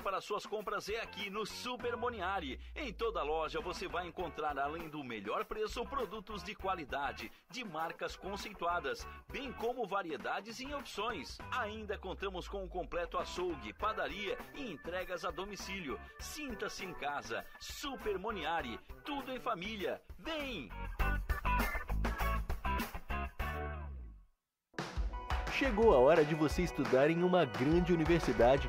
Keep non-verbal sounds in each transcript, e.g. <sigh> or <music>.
para suas compras é aqui no Super Moniari. Em toda loja você vai encontrar, além do melhor preço, produtos de qualidade, de marcas conceituadas, bem como variedades e opções. Ainda contamos com um completo açougue, padaria e entregas a domicílio. Sinta-se em casa. Super Moniari. Tudo em família. Vem! Chegou a hora de você estudar em uma grande universidade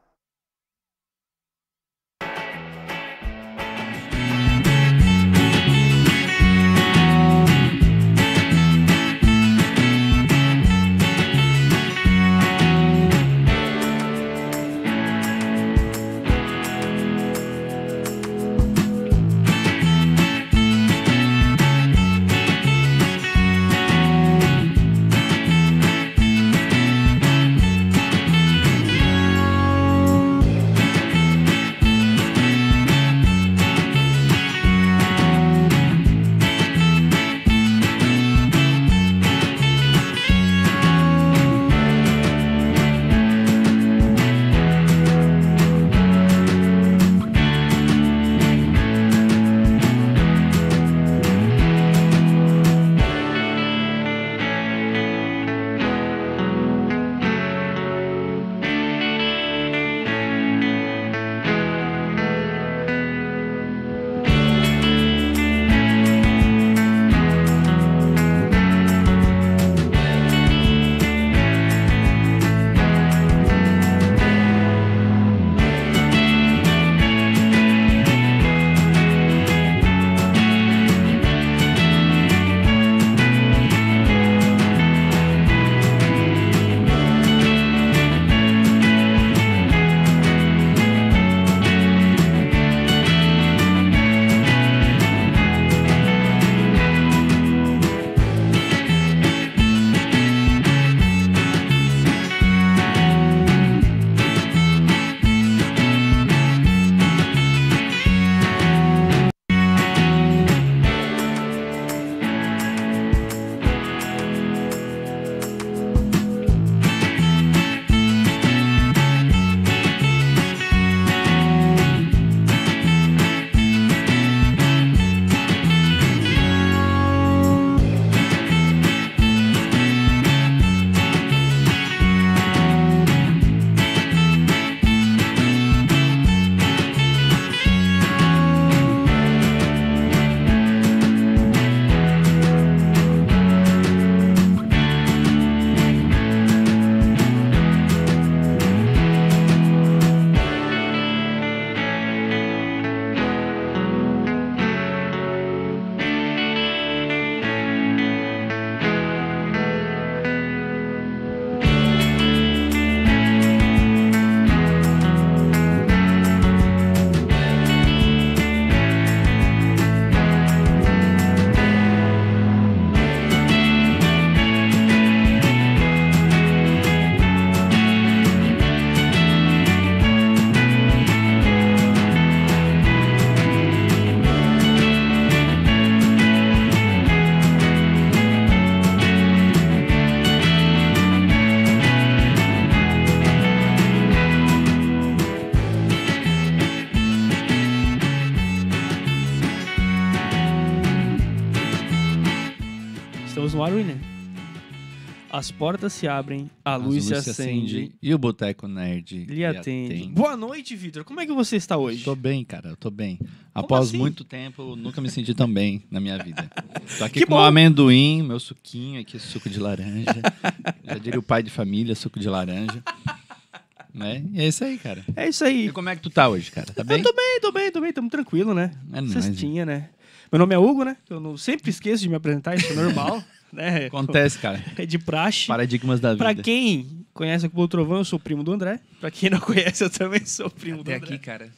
As portas se abrem, a luz, se acende. E o Boteco Nerd Lhe atende. Boa noite, Vitor. Como é que você está hoje? Tô bem, cara. Eu tô bem. Após assim? muito tempo, eu nunca me senti tão bem na minha vida. <laughs> Tô aqui Que com bom. o amendoim, meu suquinho aqui, suco de laranja. Já diria o pai de família, suco de laranja. Né? E é isso aí, cara. É isso aí. E como é que tu tá hoje, cara? Tá bem? Eu tô bem, tô bem, tô bem. Tamo tranquilo, né? É nóis, Cestinha, né? Meu nome é Hugo, né? Eu não, sempre esqueço de me apresentar, isso é normal. <laughs> né? Acontece, cara. É de praxe. Paradigmas da vida. Pra quem conhece o Trovão, eu sou primo do André. Pra quem não conhece, eu também sou primo Até do André. aqui, cara.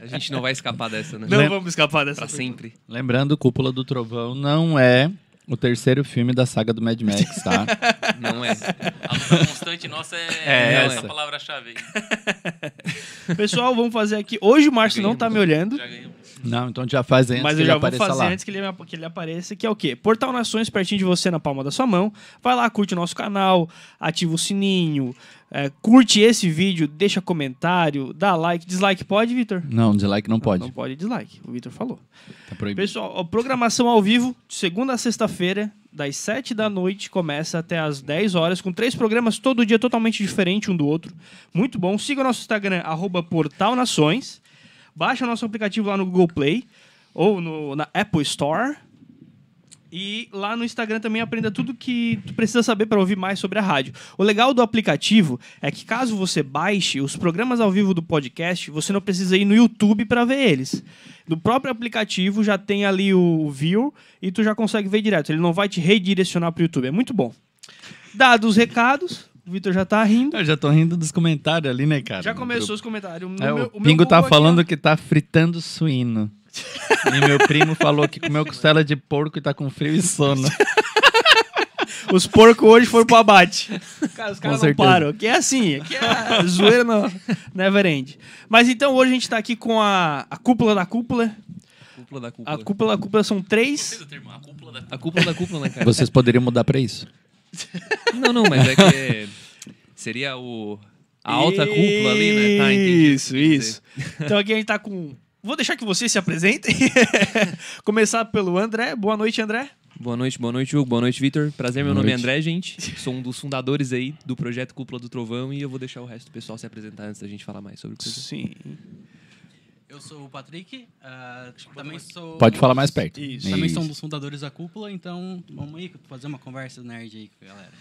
A gente não vai escapar dessa, né? Não Lem- vamos escapar dessa. Pra pergunta. sempre. Lembrando, Cúpula do Trovão não é o terceiro filme da saga do Mad Max, tá? <laughs> Não é. A luta constante nossa é, É essa essa. palavra-chave aí. <laughs> Pessoal, vamos fazer aqui. Hoje o Márcio não tá me olhando. Já ganhamos. Não, então já faz antes Mas que eu ele já vou apareça fazer lá. antes que ele, que ele apareça, que é o quê? Portal Nações pertinho de você na palma da sua mão. Vai lá, curte o nosso canal, ativa o sininho, é, curte esse vídeo, deixa comentário, dá like. Dislike pode, Vitor? Não, dislike não pode. Não pode dislike, o Vitor falou. Tá proibido. Pessoal, programação ao vivo, de segunda a sexta-feira, das 7 da noite, começa até as 10 horas, com três programas todo dia totalmente diferente um do outro. Muito bom. Siga o nosso Instagram, arroba Portal Nações. Baixa o nosso aplicativo lá no Google Play ou no, na Apple Store. E lá no Instagram também aprenda tudo que tu precisa saber para ouvir mais sobre a rádio. O legal do aplicativo é que caso você baixe os programas ao vivo do podcast, você não precisa ir no YouTube para ver eles. No próprio aplicativo já tem ali o view e tu já consegue ver direto. Ele não vai te redirecionar para o YouTube. É muito bom. Dados os recados, o Vitor já tá rindo. Eu já tô rindo dos comentários ali, né, cara? Já começou os comentários. No É, meu- o meu Pingo tá Google aqui, falando ó. que tá fritando suíno. <laughs> e meu primo falou que comeu costela de porco e tá com frio e sono. <laughs> Os porcos hoje foram pro abate. Cara, os caras não certeza. param. Aqui é assim, aqui é zoeira no never end. Mas então hoje a gente tá aqui com a, a cúpula da cúpula. Cúpula da cúpula. A cúpula da cúpula são três. A cúpula da cúpula, né, cara? Vocês poderiam mudar pra isso. <laughs> Não, não, mas é que seria o... A alta cúpula ali, né? Tá, entendi. Isso, isso. Então aqui a gente tá com. Vou deixar que vocês se apresentem. <laughs> Começar pelo André. Boa noite, André. Boa noite, boa noite, Hugo. Boa noite, Vitor. Prazer, meu Boa nome é noite. André, gente. <laughs> Sou um dos fundadores aí do projeto Cúpula do Trovão e eu vou deixar o resto do pessoal se apresentar antes da gente falar mais sobre o que Sim. Eu sou o Patrick, ah, também sou. Pode falar mais perto. Isso. Também Isso. sou um dos fundadores da cúpula, então vamos aí fazer uma conversa nerd aí com a galera.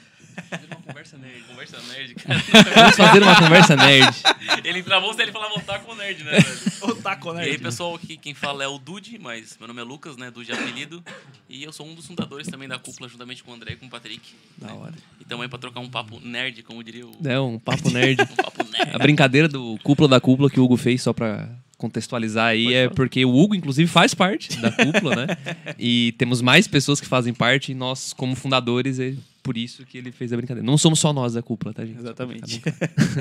conversa nerd. Conversa nerd, cara. Vamos fazer uma conversa nerd. Ele travou se ele falava voltar com o nerd, né, velho? O taco, né? E aí, pessoal, aqui quem fala é o Dude, mas meu nome é Lucas, né? Dude é apelido. E eu sou um dos fundadores também da cúpula, juntamente com o André e com o Patrick. Da hora. E também pra trocar um papo nerd, como diria o. É um papo nerd. <laughs> Um papo nerd. A brincadeira do Cúpula da Cúpula que o Hugo fez, só pra contextualizar aí, é porque o Hugo, inclusive, faz parte da cúpula, né? <laughs> E temos mais pessoas que fazem parte, e nós, como fundadores, é por isso que ele fez a brincadeira. Não somos só nós da cúpula, tá, gente? Exatamente.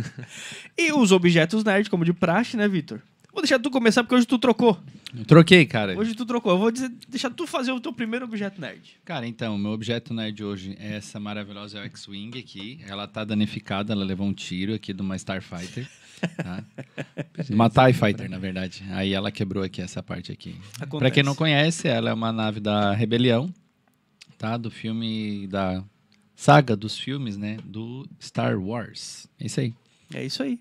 <laughs> e os objetos nerd, como de praxe, né, Vitor? Vou deixar tu começar porque hoje tu trocou. Troquei, cara. Hoje tu trocou. Eu vou dizer, deixar tu fazer o teu primeiro objeto nerd. Cara, então, meu objeto nerd hoje é essa maravilhosa X-Wing aqui. Ela tá danificada, ela levou um tiro aqui de uma Starfighter. <laughs> Tá? uma TIE Fighter, na verdade. Aí ela quebrou aqui essa parte aqui. Acontece. Pra quem não conhece, ela é uma nave da Rebelião, tá? Do filme, da saga dos filmes, né? Do Star Wars. É isso aí. É isso aí.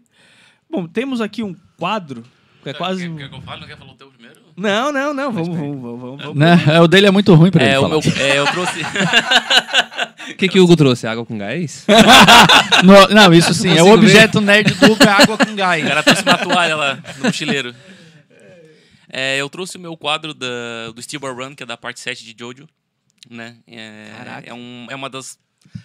Bom, temos aqui um quadro é quase. Quer, quer que eu fale? Não quer falar o teu primeiro? Não, não, não. Vamos, vamos, vamos, vamos, vamos. Né? O dele é muito ruim pra ele É, o falar. meu, é, eu trouxe. <laughs> O que, que o Hugo trouxe? Água com gás? <laughs> No- não, isso sim. É o consigo ver. objeto nerd do Hugo, é água com gás. O cara trouxe uma toalha lá no mochileiro. É, eu trouxe o meu quadro da, do Steel Run, que é da parte 7 de Jojo. Né? É, Caraca. É, um, é, uma das,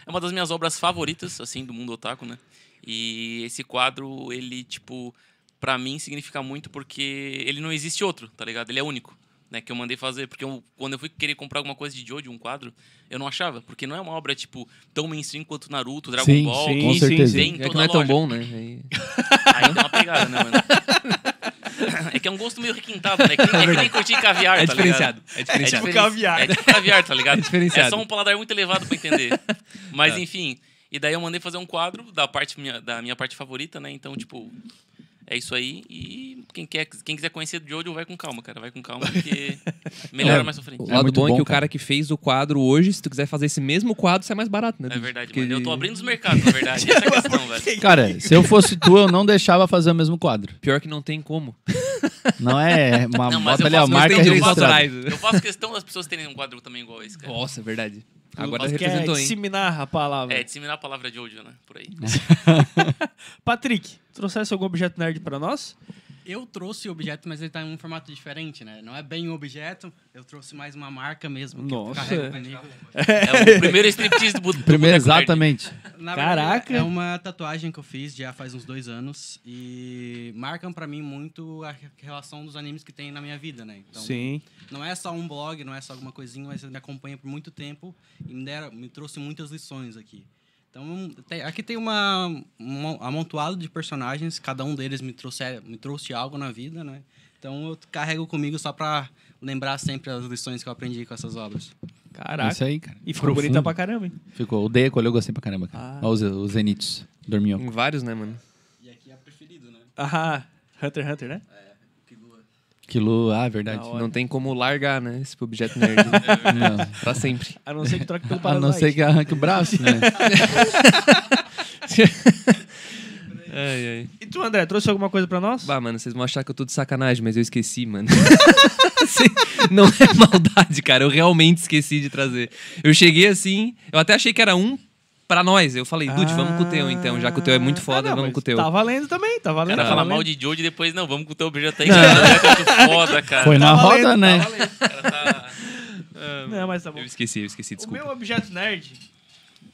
é uma das minhas obras favoritas, assim, do mundo otaku, né? E esse quadro, ele, tipo, pra mim significa muito porque ele não existe outro, tá ligado? Ele é único. Né, que eu mandei fazer, porque eu- quando eu fui querer comprar alguma coisa de Jojo, um quadro, eu não achava, porque não é uma obra, tipo, tão mainstream quanto Naruto, Dragon Sim, Ball, sim, que com sim, certeza. tem É que não é tão loja. bom, né? Aí- <laughs> Aí dá uma pegada, né, mano? É que é um gosto meio requintado, né? É que nem, é que nem curtir caviar, É tá diferenciado. ligado? É É diferenciado. tipo caviar. É tipo caviar, tá ligado? <laughs> É diferenciado. É só um paladar muito elevado pra entender. Mas Tá. enfim, e daí eu mandei fazer um quadro da parte minha, da minha parte favorita, né? Então, tipo, É isso aí. E quem, quer, quem quiser conhecer do Jojo, vai com calma, cara. Vai com calma, porque <laughs> melhora mais pra frente. O É lado muito bom, é bom, que o cara. que fez o quadro hoje, se tu quiser fazer esse mesmo quadro, sai mais barato, né? É verdade, Porque mano. Eu ele- tô abrindo os mercados, na verdade. <laughs> Essa é a questão, velho. Cara, se eu fosse tu, eu não deixava fazer o mesmo quadro. Pior que não tem como. <laughs> Não é uma Não, mas bota eu ali a faço- marca registrada. autorais. Eu faço questão das pessoas terem um quadro também igual esse, cara. Nossa, é verdade. Agora Quer representou, hein? disseminar a palavra. É, disseminar a palavra Jojo, né? Por aí. <laughs> Patrick, trouxesse algum objeto nerd pra nós? Eu trouxe o objeto, mas ele tá em um formato diferente, né? Não é bem um objeto, eu trouxe mais uma marca mesmo. Nossa. comigo. É o <laughs> primeiro striptease do, do Primeiro, exatamente. Na Caraca. verdade, é uma tatuagem que eu fiz já faz uns dois anos e marcam pra mim muito a re- relação dos animes que tem na minha vida, né? Então, Sim. não é só um blog, não é só alguma coisinha, mas ele me acompanha por muito tempo e me, deram, me trouxe muitas lições aqui. Então, tem- aqui tem uma, um amontoado de personagens, cada um deles me trouxe, me trouxe algo na vida, né? Então, eu carrego comigo só pra lembrar sempre as lições que eu aprendi com essas obras. Caraca. Isso aí, cara. E ficou Profundo. bonita pra caramba, hein? Ficou. O Deco, eu gostei pra caramba, cara. Ah. Olha os, os Zenitos. Dormiu. Em vários, né, mano? E aqui é preferido, né? Ah, Hunter x Hunter, né? Quilo, ah, verdade. Da hora. Não tem como largar, né? Esse objeto nerd. <laughs> Não. pra sempre. A não ser que troque pelo A não ser que arranque o braço, né? <laughs> Ai, ai. E tu, André, trouxe alguma coisa pra nós? Bah, mano, vocês vão achar que eu tô de sacanagem, mas eu esqueci, mano. <laughs> Assim, não é maldade, cara. Eu realmente esqueci de trazer. Eu cheguei assim, eu até achei que era um pra nós. Eu falei, Dude, vamos com o teu então. Já que o teu é muito foda, Ah, não, vamos com o teu. Tá valendo também, tá O valendo. cara tá fala valendo. mal de Jojo e depois, não, vamos com o teu objeto aí. que esse objeto é muito foda, cara. Foi na Tá valendo, roda, tá né? valendo. O cara tá- Não, mas tá bom. Eu esqueci, eu esqueci, O desculpa. meu objeto nerd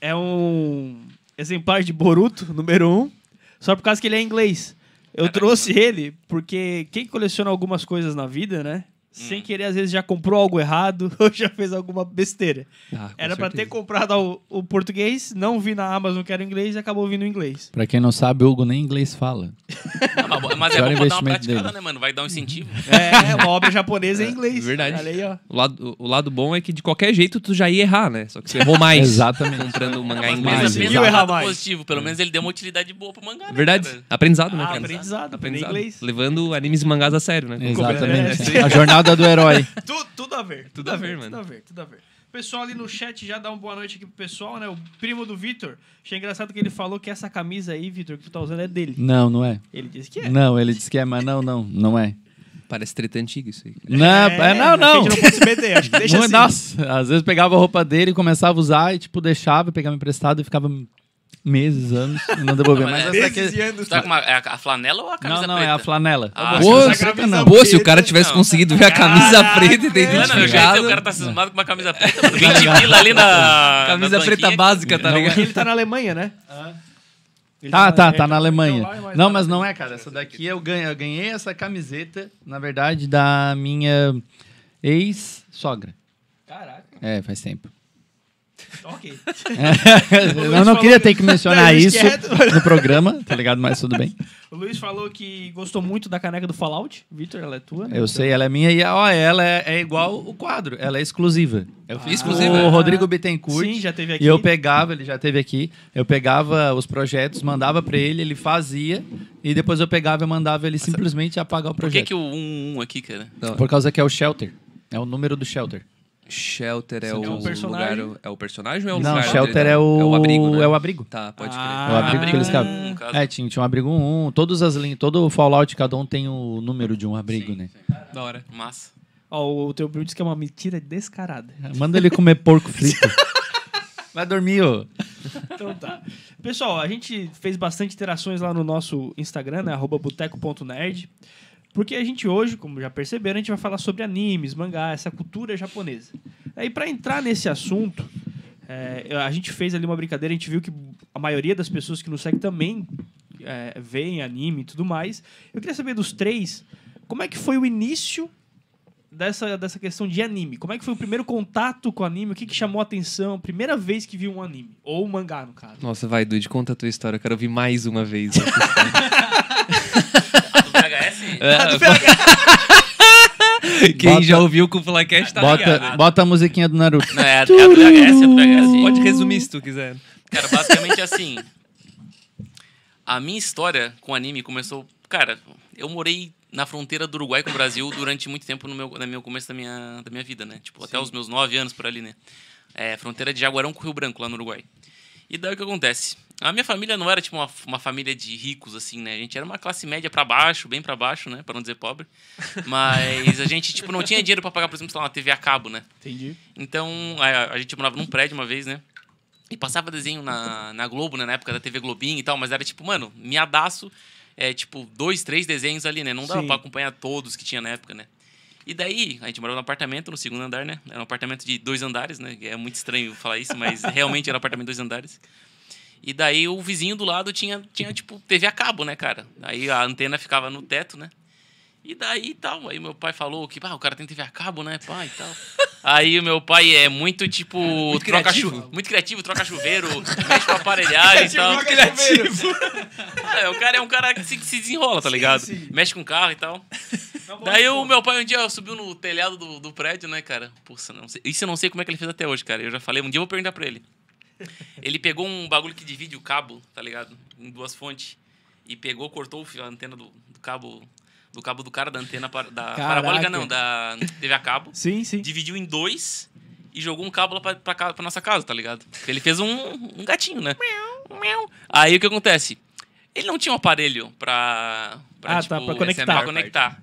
é um exemplar de Boruto, número 1, um, só por causa que ele é inglês. Eu Caraca, trouxe ele porque quem coleciona algumas coisas na vida, né? Sem querer, às vezes já comprou algo errado <laughs> ou já fez alguma besteira. Ah, Era pra ter comprado o, o português, não vi na Amazon que era inglês e acabou vindo em inglês. Pra quem não sabe, o Hugo nem inglês fala. Não, mas- <laughs> mas é bom pra dar uma praticada, dele. né, mano? Vai dar um incentivo. <laughs> É, uma obra japonesa em inglês. verdade. Aí, ó. O lado, o lado bom é que de qualquer jeito tu já ia errar, né? Só que você errou mais. Exatamente. Comprando o mangá em Mas inglês. Conseguiu no errar mais. positivo. Pelo menos ele deu uma utilidade boa pro mangá, né, Verdade. cara? Aprendizado, né? Ah, cara? aprendizado, aprendizado. Aprendizado. inglês. Levando animes e mangás a sério, né? Exatamente. A jornada do herói. <laughs> Tu- tudo a ver. Tudo a ver, Tudo mano. a ver, tudo a ver. O pessoal ali no chat já dá uma boa noite aqui pro pessoal, né? O primo do Vitor. Achei engraçado que ele falou que essa camisa aí, Vitor, que tu tá usando é dele. Não, não é. Ele disse que é. Não, ele disse que é, mas não, não, não é. Parece treta antiga isso aí. Não, é, não, A não. gente não pode se meter, acho que <laughs> deixa Não, assim. Nossa, às vezes pegava a roupa dele, começava a usar e, tipo, deixava, pegava emprestado e ficava meses, anos não devolvia. Não, Mas mas essa é aqui... E anos. Tá com uma, é a a flanela ou a camisa Não, não, preta? é a flanela. Ah, Pô, será camisa não. Pô, se o cara tivesse Não. conseguido ver a camisa Caraca, preta e ter identificado. o cara tá cismado com uma camisa preta, mano. 20 pila ali na. Camisa na preta banquinha. básica, tá Não, ligado? Ele tá na Alemanha, né? Ele Tá, tá, é, tá na Alemanha. Não, tá mas não é, cara. Essa daqui eu ganhei, eu ganhei essa camiseta, na verdade, da minha ex-sogra. Caraca, É, faz tempo. Ok. <laughs> eu não falou queria que- ter que mencionar Não, isso quieto. no programa, tá ligado? Mas tudo bem. O <laughs> Luiz falou que gostou muito da caneca do Fallout. Vitor, ela é tua? né? Eu sei, ela é minha e ó, ela é, é igual o quadro, ela é exclusiva. Eu fiz Exclusiva? o Rodrigo Bittencourt. Sim, já teve aqui. E eu pegava, ele já teve aqui, eu pegava os projetos, mandava pra ele, ele fazia, e depois eu pegava e mandava ele simplesmente apagar o Por que, projeto. que o 1 aqui, cara? Por causa que é o shelter. É o número do shelter. Shelter é É o, um personagem. lugar. É o personagem ou é o Não, lugar? shelter dele? é o, É o abrigo, né? É o abrigo. Tá, pode Ah, crer. É o abrigo, abrigo que eles um, cabem. caso. É, tinha, tinha um abrigo 1, todas as linhas, todo o Fallout, cada um tem o número de um abrigo, né? Da hora. Massa. Ó, o teu primo disse que é uma mentira descarada. Manda ele comer porco frito. <laughs> Vai dormir, ô. Então tá. Pessoal, a gente fez bastante interações lá no nosso Instagram, né? arroba boteco.nerd. Porque a gente hoje, como já perceberam, a gente vai falar sobre animes, mangá, essa cultura japonesa. Aí para entrar nesse assunto, é, a gente fez ali uma brincadeira, a gente viu que a maioria das pessoas que nos seguem também é, veem anime e tudo mais. Eu queria saber dos três, como é que foi o início dessa, dessa questão de anime? Como é que foi o primeiro contato com o anime? O que, que chamou a atenção? Primeira vez que viu um anime? Ou um mangá, no caso. Nossa, vai, Dude, conta a tua história. Eu quero ouvir mais uma vez. <laughs> Do VHS? <laughs> Quem Bota- já ouviu com o Flycast tá Bota, ligado. bota a musiquinha do Naruto. Não, é é a do VHS, é a do VHS. Pode resumir se tu quiser. Cara, basicamente assim. A minha história com anime começou cara, eu morei na fronteira do Uruguai com o Brasil durante muito tempo no meu, no meu começo da minha, da minha vida, né? Tipo, até os meus nove anos por ali, né? É, fronteira de Jaguarão com Rio Branco, lá no Uruguai. E daí o que acontece? A minha família não era tipo uma, uma família de ricos, assim, né? A gente era uma classe média pra baixo, bem pra baixo, né? Pra não dizer pobre. <laughs> Mas a gente, tipo, não tinha dinheiro pra pagar, por exemplo, sei lá, uma TV a cabo, né? Entendi. Então, a, a gente morava num prédio uma vez, né? E passava desenho na, na Globo, né? Na época da TV Globinho e tal, mas era tipo, mano, miadaço, é, tipo, dois, três desenhos ali, né? Não dava Sim. pra acompanhar todos que tinha na época, né? E daí, a gente morava num apartamento, no segundo andar, né? Era um apartamento de dois andares, né? É muito estranho falar isso, mas realmente era um apartamento de dois andares. E daí o vizinho do lado tinha, tinha tipo, TV a cabo, né, cara? Aí a antena ficava no teto, né? E daí tal. Aí meu pai falou que, ah, o cara tem TV a cabo, né, pai e tal. Aí o meu pai é muito, tipo, troca criativo. chu- muito criativo, troca chuveiro, mexe com aparelhagem e tal. criativo. É, o cara é um cara que se, que se desenrola, tá ligado? Mexe com carro e tal. Daí o meu pai um dia subiu no telhado do, do prédio, né, cara? Puxa, não sei. Isso eu não sei como é que ele fez até hoje, cara. Eu já falei, um dia eu vou perguntar pra ele. Ele pegou um bagulho que divide o cabo, tá ligado? Em duas fontes. E pegou, cortou a antena do, do cabo. Do cabo do cara da antena da parabólica, não, da TV a cabo. Sim, sim. Dividiu em dois e jogou um cabo lá pra, pra, pra nossa casa, tá ligado? Ele fez um, um gatinho, né? Aí o que acontece? Ele não tinha um aparelho pra. pra Ah, tipo, tá, pra conectar. melhor conectar.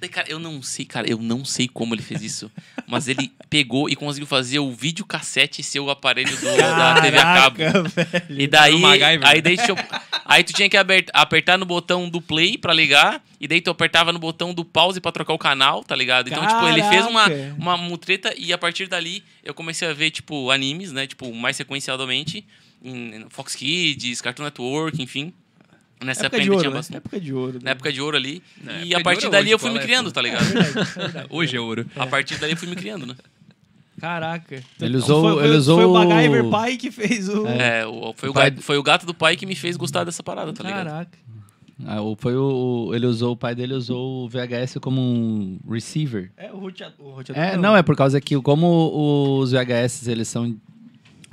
Daí, cara, eu não sei, cara, eu não sei como ele fez isso. mas ele pegou e conseguiu fazer o videocassete ser o aparelho do, da TV a cabo. Caraca, velho. E daí, aí, daí, eu- aí tu tinha que apertar no botão do play pra ligar, e daí tu apertava no botão do pause pra trocar o canal, tá ligado? Então, tipo, ele fez uma, Caraca. uma mutreta e a partir dali eu comecei a ver, tipo, animes, né? Tipo, mais sequencialmente, em Fox Kids, Cartoon Network, enfim. Nessa Época época, ainda ouro, tinha né? bastante. Época de ouro. Na época de ouro ali. Na e a partir dali hoje, eu fui me é, criando, tá ligado? <laughs> Hoje é ouro. A partir dali eu fui me criando, né? Caraca. Ele usou- foi, foi- ele usou Foi o o- MacGyver pai que fez o... É, o- foi, o O pai- gato, foi o gato do pai que me fez gostar dessa parada, tá ligado? Caraca. Ah, o- foi o, ele usou, o pai dele usou o VHS como um receiver. É o roteador. o roteador É, não, é por causa que como os VHS eles são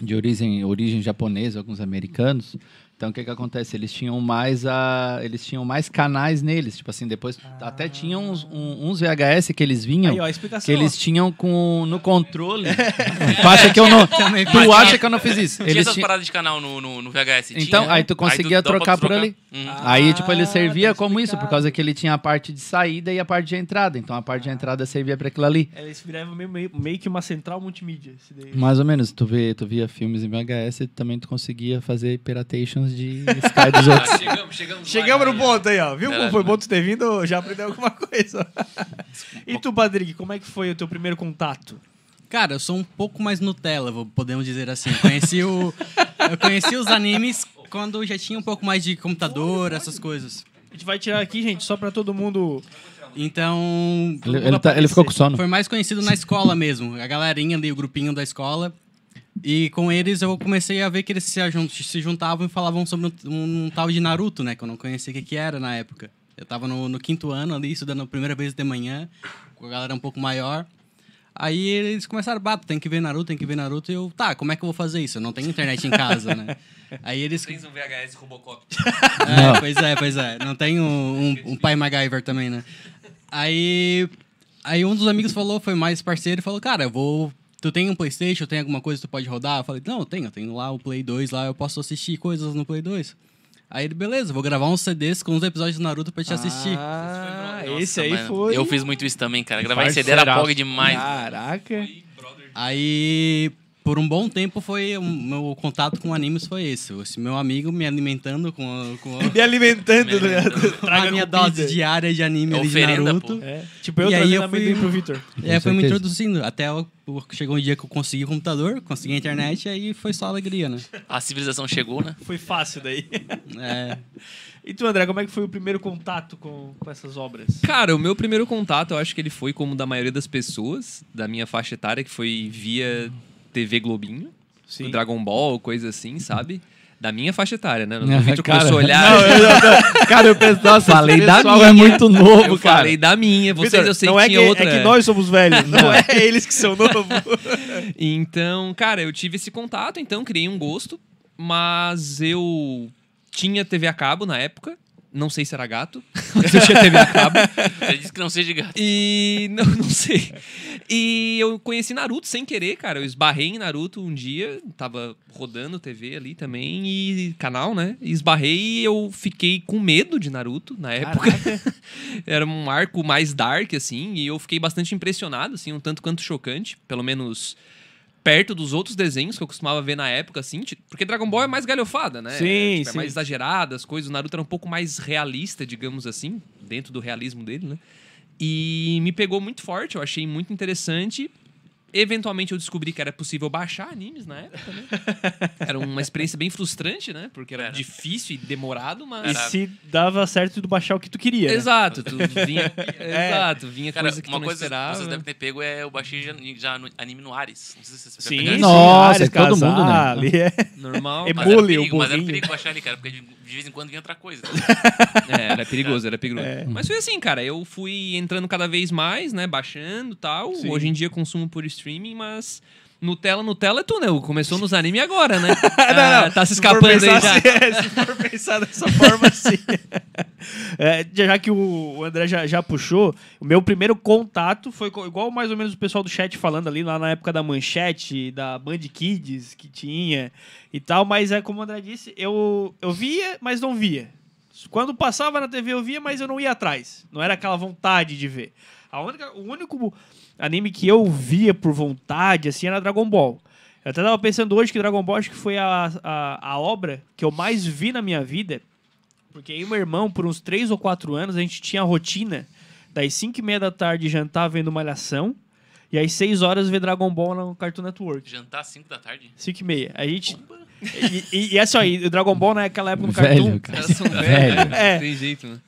de origem, origem japonesa, alguns americanos, então o que que acontece? Eles tinham mais a, eles tinham mais canais neles, tipo assim, depois até tinham uns, um- uns VHS que eles vinham Aí, ó, a explicação. que eles tinham com no controle. <laughs> tu acha que eu não, <laughs> tu acha que eu não fiz isso? Tinha Eles essas tinham- paradas de canal no, no, no VHS. Então, tinha, aí tu conseguia dá pra trocar tu por ali. Hum. Aí, tipo, ele Ah, servia tá como isso, por causa que ele tinha a parte de saída e a parte de entrada. Então, a parte de entrada servia para aquilo ali. É, Eles viravam meio, meio, meio que uma central multimídia. esse daí. Mais ou menos, tu, vê, tu via filmes em VHS e também tu conseguia fazer piratations de Sky dos outros. <laughs> chegamos, chegamos, Chegamos no ponto aí, ó. Viu É, como foi bom tu ter vindo? Já aprendeu alguma coisa. e tu, Patrick, como é que foi o teu primeiro contato? Cara, eu sou um pouco mais Nutella, podemos dizer assim. Eu conheci, o, eu conheci os animes quando eu já tinha um pouco mais de computador, essas coisas. A gente vai tirar aqui, gente, só pra todo mundo. Então, Ele, ele tá- ele ficou com sono. foi mais conhecido na escola mesmo. A galerinha ali, o grupinho da escola. E com eles eu comecei a ver que eles se, juntavam e falavam sobre um, um tal de Naruto, né? Que eu não conhecia o que, que era na época. Eu tava no, no quinto ano ali, estudando a primeira vez de manhã, com a galera um pouco maior. Aí eles começaram, bato, tem que ver Naruto, tem que ver Naruto. E eu, tá, como é que eu vou fazer isso? Eu não tenho internet em casa, né? <laughs> Aí eles. Tens um VHS Robocop. <laughs> É, pois é, pois é. Não tem um, um, um pai MacGyver também, né? Aí, aí um dos amigos falou, foi mais parceiro, e falou, cara, eu vou... Tu tem um Playstation, tem alguma coisa que tu pode rodar? Eu falei, não, eu tenho, eu tenho lá o Play 2, lá eu posso assistir coisas no Play 2. Aí ele, beleza, vou gravar uns CDs com os episódios do Naruto pra te assistir. Ah, Nossa, esse aí mano, foi. Eu fiz muito isso também, cara. Gravar em CD era pog demais. Caraca. Aí, por um bom tempo, foi o meu contato com animes foi esse. Esse meu amigo me alimentando com, com <laughs> Me alimentando, Me né? alimentando. <laughs> Traga a minha dose diária de anime ali de oferenda, Naruto. É. Tipo, eu E aí eu fui- pro Vitor. É, foi me introduzindo. Até eu- chegou um dia que eu consegui o computador, consegui a internet, aí foi só alegria, né? A civilização chegou, né? Foi fácil daí. <laughs> É, E tu, André, como é que foi o primeiro contato com, com essas obras? Cara, o meu primeiro contato, eu acho que ele foi como da maioria das pessoas, da minha faixa etária, que foi via TV Globinho, Sim. Dragon Ball, coisa assim, sabe? Da minha faixa etária, né? Ah, O Vitor cara. começou a olhar. Não, eu- eu- cara, eu penso, nossa, Falei da minha. é muito novo, eu cara. falei da minha, vocês eu sei não que é tinha que, outra. é que nós somos velhos, não é eles que são <laughs> novos. Então, cara, eu tive esse contato, então criei um gosto, mas eu tinha TV a cabo na época Não sei se era gato, <laughs> mas eu tinha TV a cabo. Você disse que não seja gato. E não, não sei. E eu conheci Naruto sem querer, cara. Eu esbarrei em Naruto um dia, tava rodando TV ali também, e canal, né? E esbarrei e eu fiquei com medo de Naruto na época. <laughs> Era um arco mais dark, assim, e eu fiquei bastante impressionado, assim, um tanto quanto chocante. Pelo menos perto dos outros desenhos que eu costumava ver na época, assim, porque Dragon Ball é mais galhofada, né? Sim, É, tipo, é sim. mais exagerada, as coisas. O Naruto era um pouco mais realista, digamos assim, dentro do realismo dele, né? E me pegou muito forte, eu achei muito interessante. Eventualmente eu descobri que era possível baixar animes na época, né? <laughs> Era uma experiência bem frustrante, né? Porque era Era. difícil e demorado, E mas. se dava certo tu baixar o que tu queria. né? Exato, tu <laughs> vinha. Exato, vinha Cara, coisa que uma tu não coisa que esperava. vocês devem ter pego é eu baixei já, já no anime no Ares. Não sei se vocês Sim. Nossa, Ares, todo mundo, né? Ali é. Normal. <laughs> É mas- Mas era, bullying, o perigo, mas era perigo baixar ali, cara, porque de, de vez em quando vinha outra coisa. É, era perigoso, era perigoso. Mas foi assim, cara, eu fui entrando cada vez mais, né, baixando e tal. Sim. Hoje em dia consumo por streaming, mas Nutella, Nutella é tu, né? Começou nos animes agora, né? <laughs> Não, não, Tá se escapando aí já. assim, é, se for pensar dessa <laughs> forma assim. É, já que o André já, já puxou, o meu primeiro contato foi igual mais ou menos o pessoal do chat falando ali, lá na época da manchete, da Band Kids que tinha e tal, mas é como o André disse, eu, eu via, mas não via. Quando passava na TV eu via, mas eu não ia atrás. Não era aquela vontade de ver. A única, o único anime que eu via por vontade, assim, era Dragon Ball. Eu até tava pensando hoje que Dragon Ball acho que foi a, a, a obra que eu mais vi na minha vida. Porque aí meu irmão, por uns 3 ou 4 anos, a gente tinha a rotina das 5 e meia da tarde jantar vendo Malhação. E às 6 horas ver Dragon Ball no Cartoon Network. Jantar às 5 da tarde. 5 e meia. A gente... E, e, e é só aí, o Dragon Ball naquela época no Cartoon... Cara. são Velho. velhos, né? É. Tem jeito, né?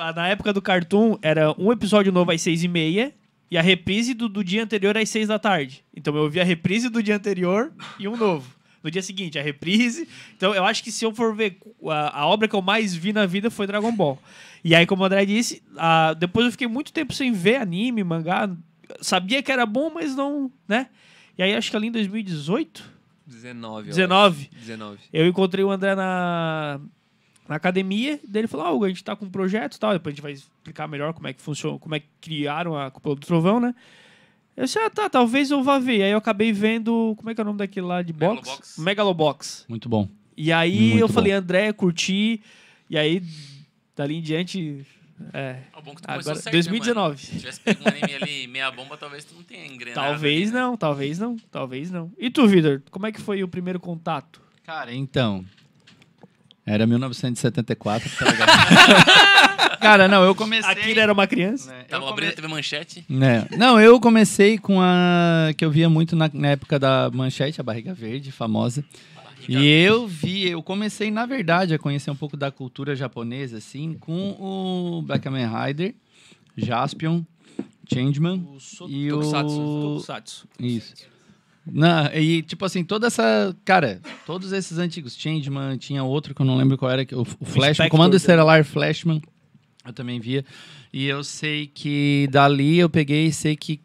A- Na época do Cartoon, era um episódio novo às seis e meia e a reprise do, do dia anterior às seis da tarde. Então eu vi a reprise do dia anterior e um novo. No dia seguinte, a reprise. Então eu acho que se eu for ver a, a obra que eu mais vi na vida foi Dragon Ball. E aí, como o André disse, a- depois eu fiquei muito tempo sem ver anime, mangá. Sabia que era bom, mas não, né? E aí acho que ali em 2018, 19. eu 19, acho. 19. eu encontrei o André na, na academia, daí ele falou, ah, Hugo, a gente tá com um projeto e tal, depois a gente vai explicar melhor como é que funciona, como é que criaram a Cúpula do Trovão, né? Eu disse, ah, tá, talvez eu vá ver. Aí eu acabei vendo, como é que é o nome daquele lá de box? Megalobox. Megalobox. Muito bom. E aí Muito eu bom. falei, André, curti, e aí dali em diante, é, É bom que tu agora, certo, né, 2019. mano? Se tivesse pego um anime ali meia bomba, talvez tu não tenha engrenado. talvez ali, né? não, talvez não, talvez não. E tu, Vitor, como é que foi o primeiro contato? Cara, então. Era 1974, tá ligado? <laughs> Cara, não, eu comecei. Akira era uma criança? né, Tava come- abrindo a TV Manchete. né, Não, eu comecei com a. que eu via muito na, na época da manchete, a barriga verde, famosa. barriga E eu vi, eu comecei, na verdade, a conhecer um pouco da cultura japonesa, assim, com o Black Kamen Rider, Jaspion, Changeman e o... Tokusatsu. Isso. Não, e tipo assim, toda essa. Cara, todos esses antigos. Changeman, tinha outro que eu não lembro qual era, que o, o Flashman, Spectre Comando também. Estelar Flashman, eu também via. E eu sei que dali eu peguei e sei que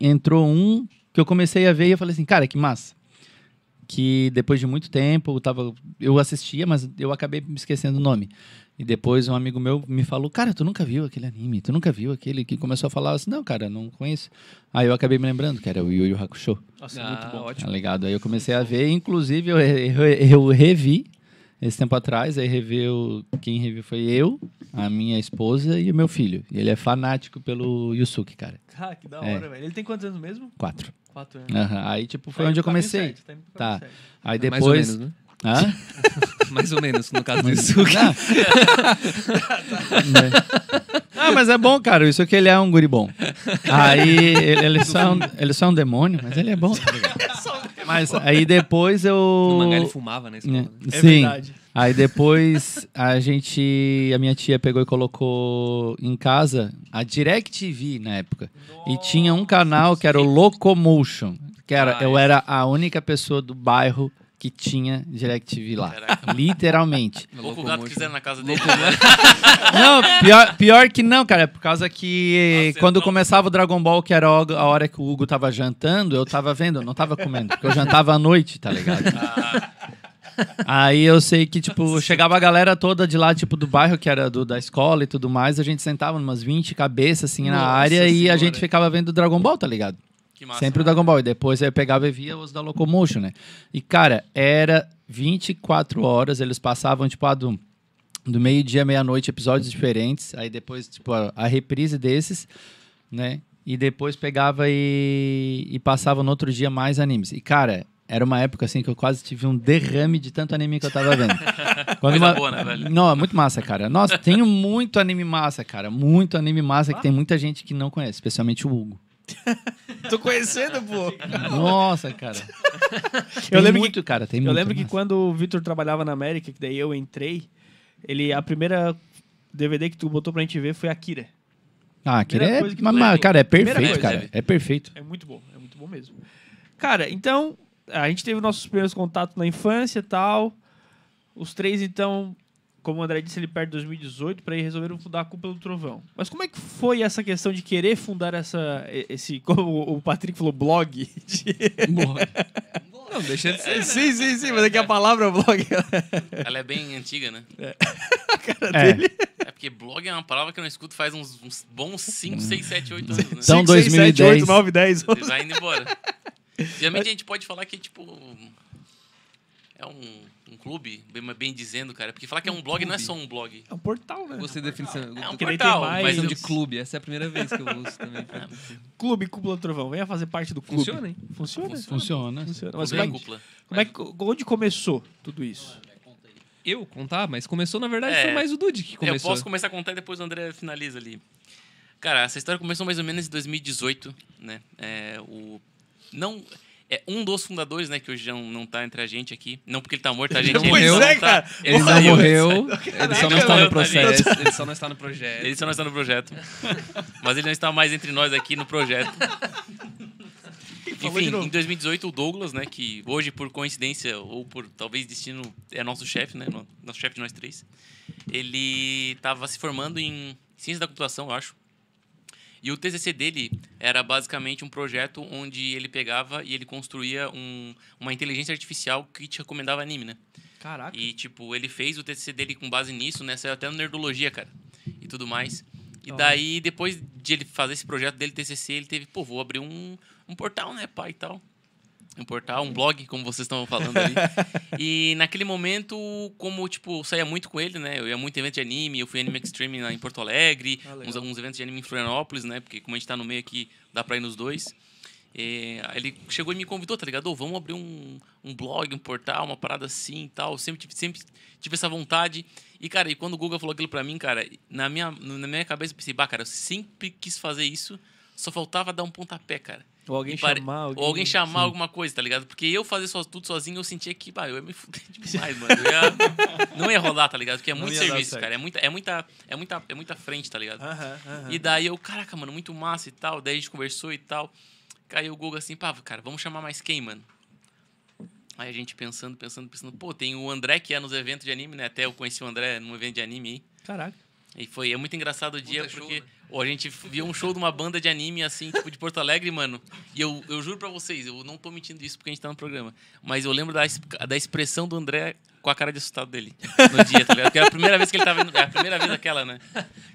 entrou um que eu comecei a ver e eu falei assim, cara, que massa. Que depois de muito tempo eu, tava, eu assistia, mas eu acabei me esquecendo o nome. E depois um amigo meu me falou, cara, tu nunca viu aquele anime? Tu nunca viu aquele que começou a falar assim, não, cara, não conheço. Aí eu acabei me lembrando que era o Yu Yu Hakusho. Nossa, Ah, muito bom. ótimo. Tá ligado? Aí eu comecei a ver, inclusive eu, eu, eu revi esse tempo atrás, aí reviu, quem reviu foi eu, a minha esposa e o meu filho. E ele é fanático pelo Yusuke, cara. Ah, que da É. hora, velho. Ele tem quantos anos mesmo? Quatro. Quatro anos. Aham. Aí, tipo, foi Tá onde eu comecei. certo, tá Tá. Aí Mais ou depois. menos, né? Hã? <laughs> Mais ou menos, no caso do Yusuke. Não. Ah, mas é bom, cara. Isso que ele é um guri bom. Aí ele, ele só é um, ele só é um demônio, mas ele é bom. mas aí depois eu. No mangá ele fumava. Né? né? É Sim. verdade. Aí depois a gente, a minha tia pegou e colocou em casa a DirecTV na época. E tinha um canal que era o Locomotion, que era Ah, eu é. era a única pessoa do bairro que tinha DirecTV lá. Caraca. Literalmente. <laughs> Pouco gato quiseram na casa dele. Não, pior, pior que não, cara. É por causa que Nossa, quando então- começava o Dragon Ball, que era a hora que o Hugo tava jantando, eu tava vendo, eu não tava comendo, porque eu jantava à noite, tá ligado? Ah, Aí eu sei que, tipo, chegava a galera toda de lá, tipo, do bairro, que era do, da escola e tudo mais, a gente sentava umas 20 cabeças, assim, na Nossa área e a Senhora. gente ficava vendo Dragon Ball, tá ligado? Massa. Sempre o Dragon Ball. E depois eu pegava e via os da Locomotion, né? E, cara, era 24 horas, eles passavam, tipo, a do, do meio-dia, meia-noite, episódios diferentes. Aí depois, tipo, a, a reprise desses, né? E depois pegava e, e passava no outro dia mais animes. E, cara, era uma época, assim, que eu quase tive um derrame de tanto anime que eu tava vendo. <laughs> Quando Coisa uma- boa, né, velho? Não, é muito massa, cara. Nossa, tenho muito anime massa, cara. Muito anime massa que tem muita gente que não conhece, especialmente o Hugo. <laughs> Tô conhecendo, pô. Nossa, cara. Eu Tem lembro muito, cara. Tem Eu muito. lembro que massa. quando o Vitor trabalhava na América, que daí eu entrei, ele a primeira DVD que tu botou pra gente ver foi Akira. Ah, primeira é. que mas, lembra. cara, é perfeito, coisa. cara. É perfeito. É muito bom, é muito bom mesmo. Cara, então, a gente teve nossos primeiros contatos na infância e tal. Os três, então, como o André disse, ele perde 2018 para ir resolveram fundar a Cúpula do Trovão. Mas como é que foi essa questão de querer fundar essa, esse, como o Patrick falou, blog? De- <laughs> Não, deixa de ser. sim, sim, sim, mas é que a palavra blog... <laughs> Ela é bem antiga, né? É. <laughs> É porque blog é uma palavra que eu não escuto faz uns, uns bons 5, 6, 7, 8 anos, né? Então, 5, 6, 7, 2010. 8, 9, 10, Ele vai indo embora. Geralmente a gente pode falar que, tipo. É um, um clube, bem, bem dizendo, cara. Porque falar que é um blog não é só um blog. É um portal, né? Gostei da definição. É um Que daí tem portal, mais- mas Definição de clube. Essa é a primeira vez que eu uso também. <laughs> Clube Cúpula do Trovão, venha fazer parte do clube. Funciona, hein? Funciona? Funciona. Funciona. Mas Clube como é é, cúpula. como é que, onde começou tudo isso? Eu contar, mas começou, na verdade, É. foi mais o Dude que começou. Eu posso começar a contar e depois o André finaliza ali. Cara, essa história começou mais ou menos em 2018, né? É, o, não, é um dos fundadores, né? Que hoje não, não tá entre a gente aqui. Não porque ele tá morto, a gente não ele morreu, só não tá- cara? Ele não saiu, morreu, ele ele só não está no processo, ele só não está no projeto. Ele só não está no projeto. Mas ele não está mais entre nós aqui no projeto. Enfim, em 2018, o Douglas, né, que hoje, por coincidência, ou por talvez destino, é nosso chefe, né, no- nosso chefe de nós três, ele estava se formando em ciência da computação, eu acho. E o TCC dele era basicamente um projeto onde ele pegava e ele construía um, uma inteligência artificial que te recomendava anime, né? Caraca. E, tipo, ele fez o TCC dele com base nisso, né? Saiu até no Nerdologia, cara. E tudo mais. E daí, depois de ele fazer esse projeto dele, TCC, ele teve, pô, vou abrir um, um portal, né, pai, e tal. Um portal, um blog, como vocês estão falando ali. <laughs> e naquele momento, como, tipo, saía muito com ele, né? Eu ia muito em evento de anime, eu fui Anime Extreme lá em Porto Alegre, Ah, uns, alguns eventos de anime em Florianópolis, né? Porque como a gente tá no meio aqui, dá pra ir nos dois. Aí ele chegou e me convidou, tá ligado? Ô, vamos abrir um, um blog, um portal, uma parada assim e tal. Eu Sempre tive, sempre tive essa vontade. E, cara, e quando o Guga falou aquilo pra mim, cara, na minha, na minha cabeça eu pensei, bah, cara, eu sempre quis fazer isso, só faltava dar um pontapé, cara. Ou alguém pare- chamar alguém. Ou alguém chamar alguma coisa, tá ligado? Porque eu fazer só, tudo sozinho, eu sentia que, bah, eu ia me <laughs> fuder demais, mano. Ia- não ia rolar, tá ligado? Porque é Não muito serviço, cara. É muita, é, muita, é, muita, é muita frente, tá ligado? Aham, aham. E daí eu, caraca, mano, muito massa e tal. Daí a gente conversou e tal. Caiu o Google assim, pá, cara, vamos chamar mais quem, mano? Aí a gente pensando, pensando, pensando, pô, tem o André que é nos eventos de anime, né? Até eu conheci o André num evento de anime aí. Caraca. E foi, é muito engraçado o dia, Puta show, porque né? Ó, a gente viu um show de uma banda de anime, assim, tipo, de Porto Alegre, mano. E eu, eu juro pra vocês, eu não tô mentindo isso porque a gente tá no programa. Mas eu lembro da, da expressão do André com a cara de assustado dele no dia, tá ligado? Porque era a primeira vez que ele tava indo. É a primeira vez aquela, né?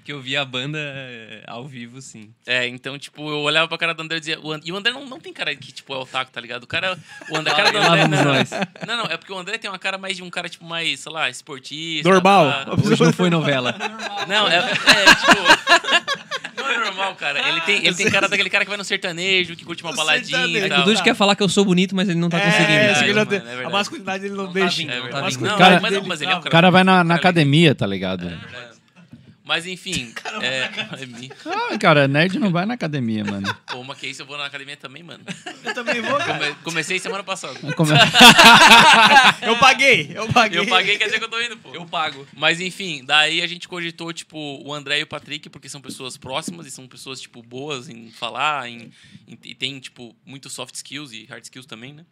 Que eu vi a banda é, ao vivo, sim. É, então, tipo, eu olhava pra cara do André e dizia. O And- E o André não, não tem cara que, tipo, é otaku, tá ligado? O cara. O André, a cara do André. Não, nós. não, não, é porque o André tem uma cara mais de um cara, tipo, mais, sei lá, esportista. Normal. pá. Hoje não foi novela. Não, é, é tipo. Não é normal, cara. Ele tem, ele tem cara daquele cara que vai no sertanejo, que curte uma baladinha sertanejo. e É que tal. o Dude quer falar que eu sou bonito, mas ele não tá conseguindo. É, cara. ele não tem- Mano, é a verdade. masculinidade ele não, Não tá deixa. vindo, É não verdade. tá vindo. Não, Cara- mas, mas ele é um O cara. cara vai na, na cara academia, tá ligado? Mas enfim. <laughs> É, é <laughs> mi- Ah, cara, nerd não vai na academia, mano. <laughs> pô, uma que isso eu vou na academia também, mano. Eu também vou, cara. Come- comecei semana passada. Como- Eu paguei, eu paguei. Eu paguei, quer dizer que eu tô indo, pô. Eu pago. Mas enfim, daí a gente cogitou, tipo, o André e o Patrick, porque são pessoas próximas e são pessoas, tipo, boas em falar, em, em- e tem, tipo, muito soft skills e hard skills também, né?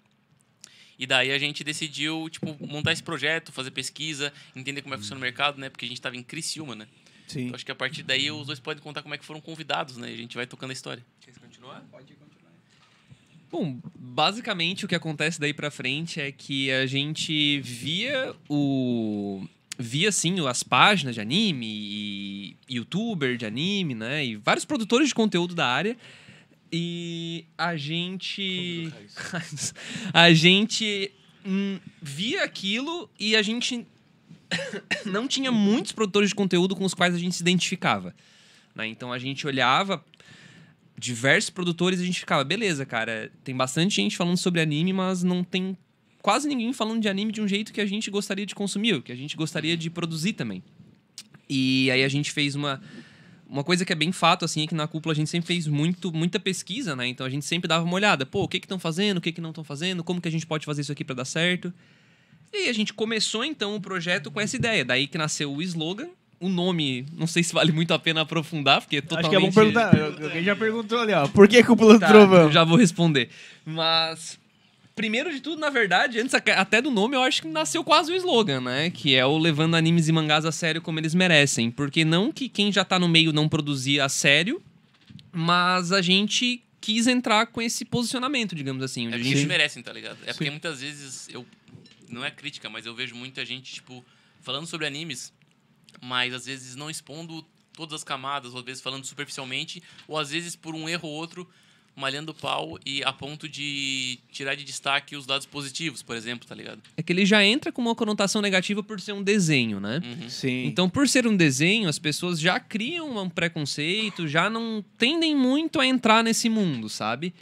E daí a gente decidiu, tipo, montar esse projeto, fazer pesquisa, entender como é que funciona o mercado, né? Porque a gente tava em Criciúma, né? Sim. Então acho que a partir daí os dois podem contar como é que foram convidados, né? E a gente vai tocando a história. Quer continuar? Bom, basicamente o que acontece daí pra frente é que a gente via o. Via, assim, as páginas de anime e youtuber de anime, né? E vários produtores de conteúdo da área. E a gente. <laughs> a gente hum, via aquilo e a gente <coughs> não tinha muitos produtores de conteúdo com os quais a gente se identificava. né? Então a gente olhava diversos produtores e a gente ficava, beleza, cara, tem bastante gente falando sobre anime, mas não tem quase ninguém falando de anime de um jeito que a gente gostaria de consumir, que a gente gostaria de produzir também. E aí a gente fez uma uma coisa que é bem fato, assim, é que na cúpula a gente sempre fez muito, muita pesquisa, né? Então a gente sempre dava uma olhada. Pô, o que que estão fazendo? O que que não estão fazendo? Como que a gente pode fazer isso aqui para dar certo? E aí a gente começou, então, o projeto com essa ideia. Daí que nasceu o slogan. O nome, não sei se vale muito a pena aprofundar, porque é Acho totalmente... que é bom perguntar. Alguém já perguntou ali, ó. Por que cúpula do Tá, trovão? eu já vou responder. Mas, primeiro de tudo, na verdade, antes até do nome, eu acho que nasceu quase o slogan, né? Que é o levando animes e mangás a sério como eles merecem. Porque não que quem já tá no meio não produzia a sério, mas a gente quis entrar com esse posicionamento, digamos assim. É porque gente eles merecem, tá ligado? É porque muitas vezes eu. Não é crítica, mas eu vejo muita gente, tipo, falando sobre animes, mas às vezes não expondo todas as camadas, ou às vezes falando superficialmente, ou às vezes por um erro ou outro, malhando o pau e a ponto de tirar de destaque os dados positivos, por exemplo, tá ligado? É que ele já entra com uma conotação negativa por ser um desenho, né? Uhum. Sim. Então, por ser um desenho, as pessoas já criam um preconceito, já não tendem muito a entrar nesse mundo, sabe?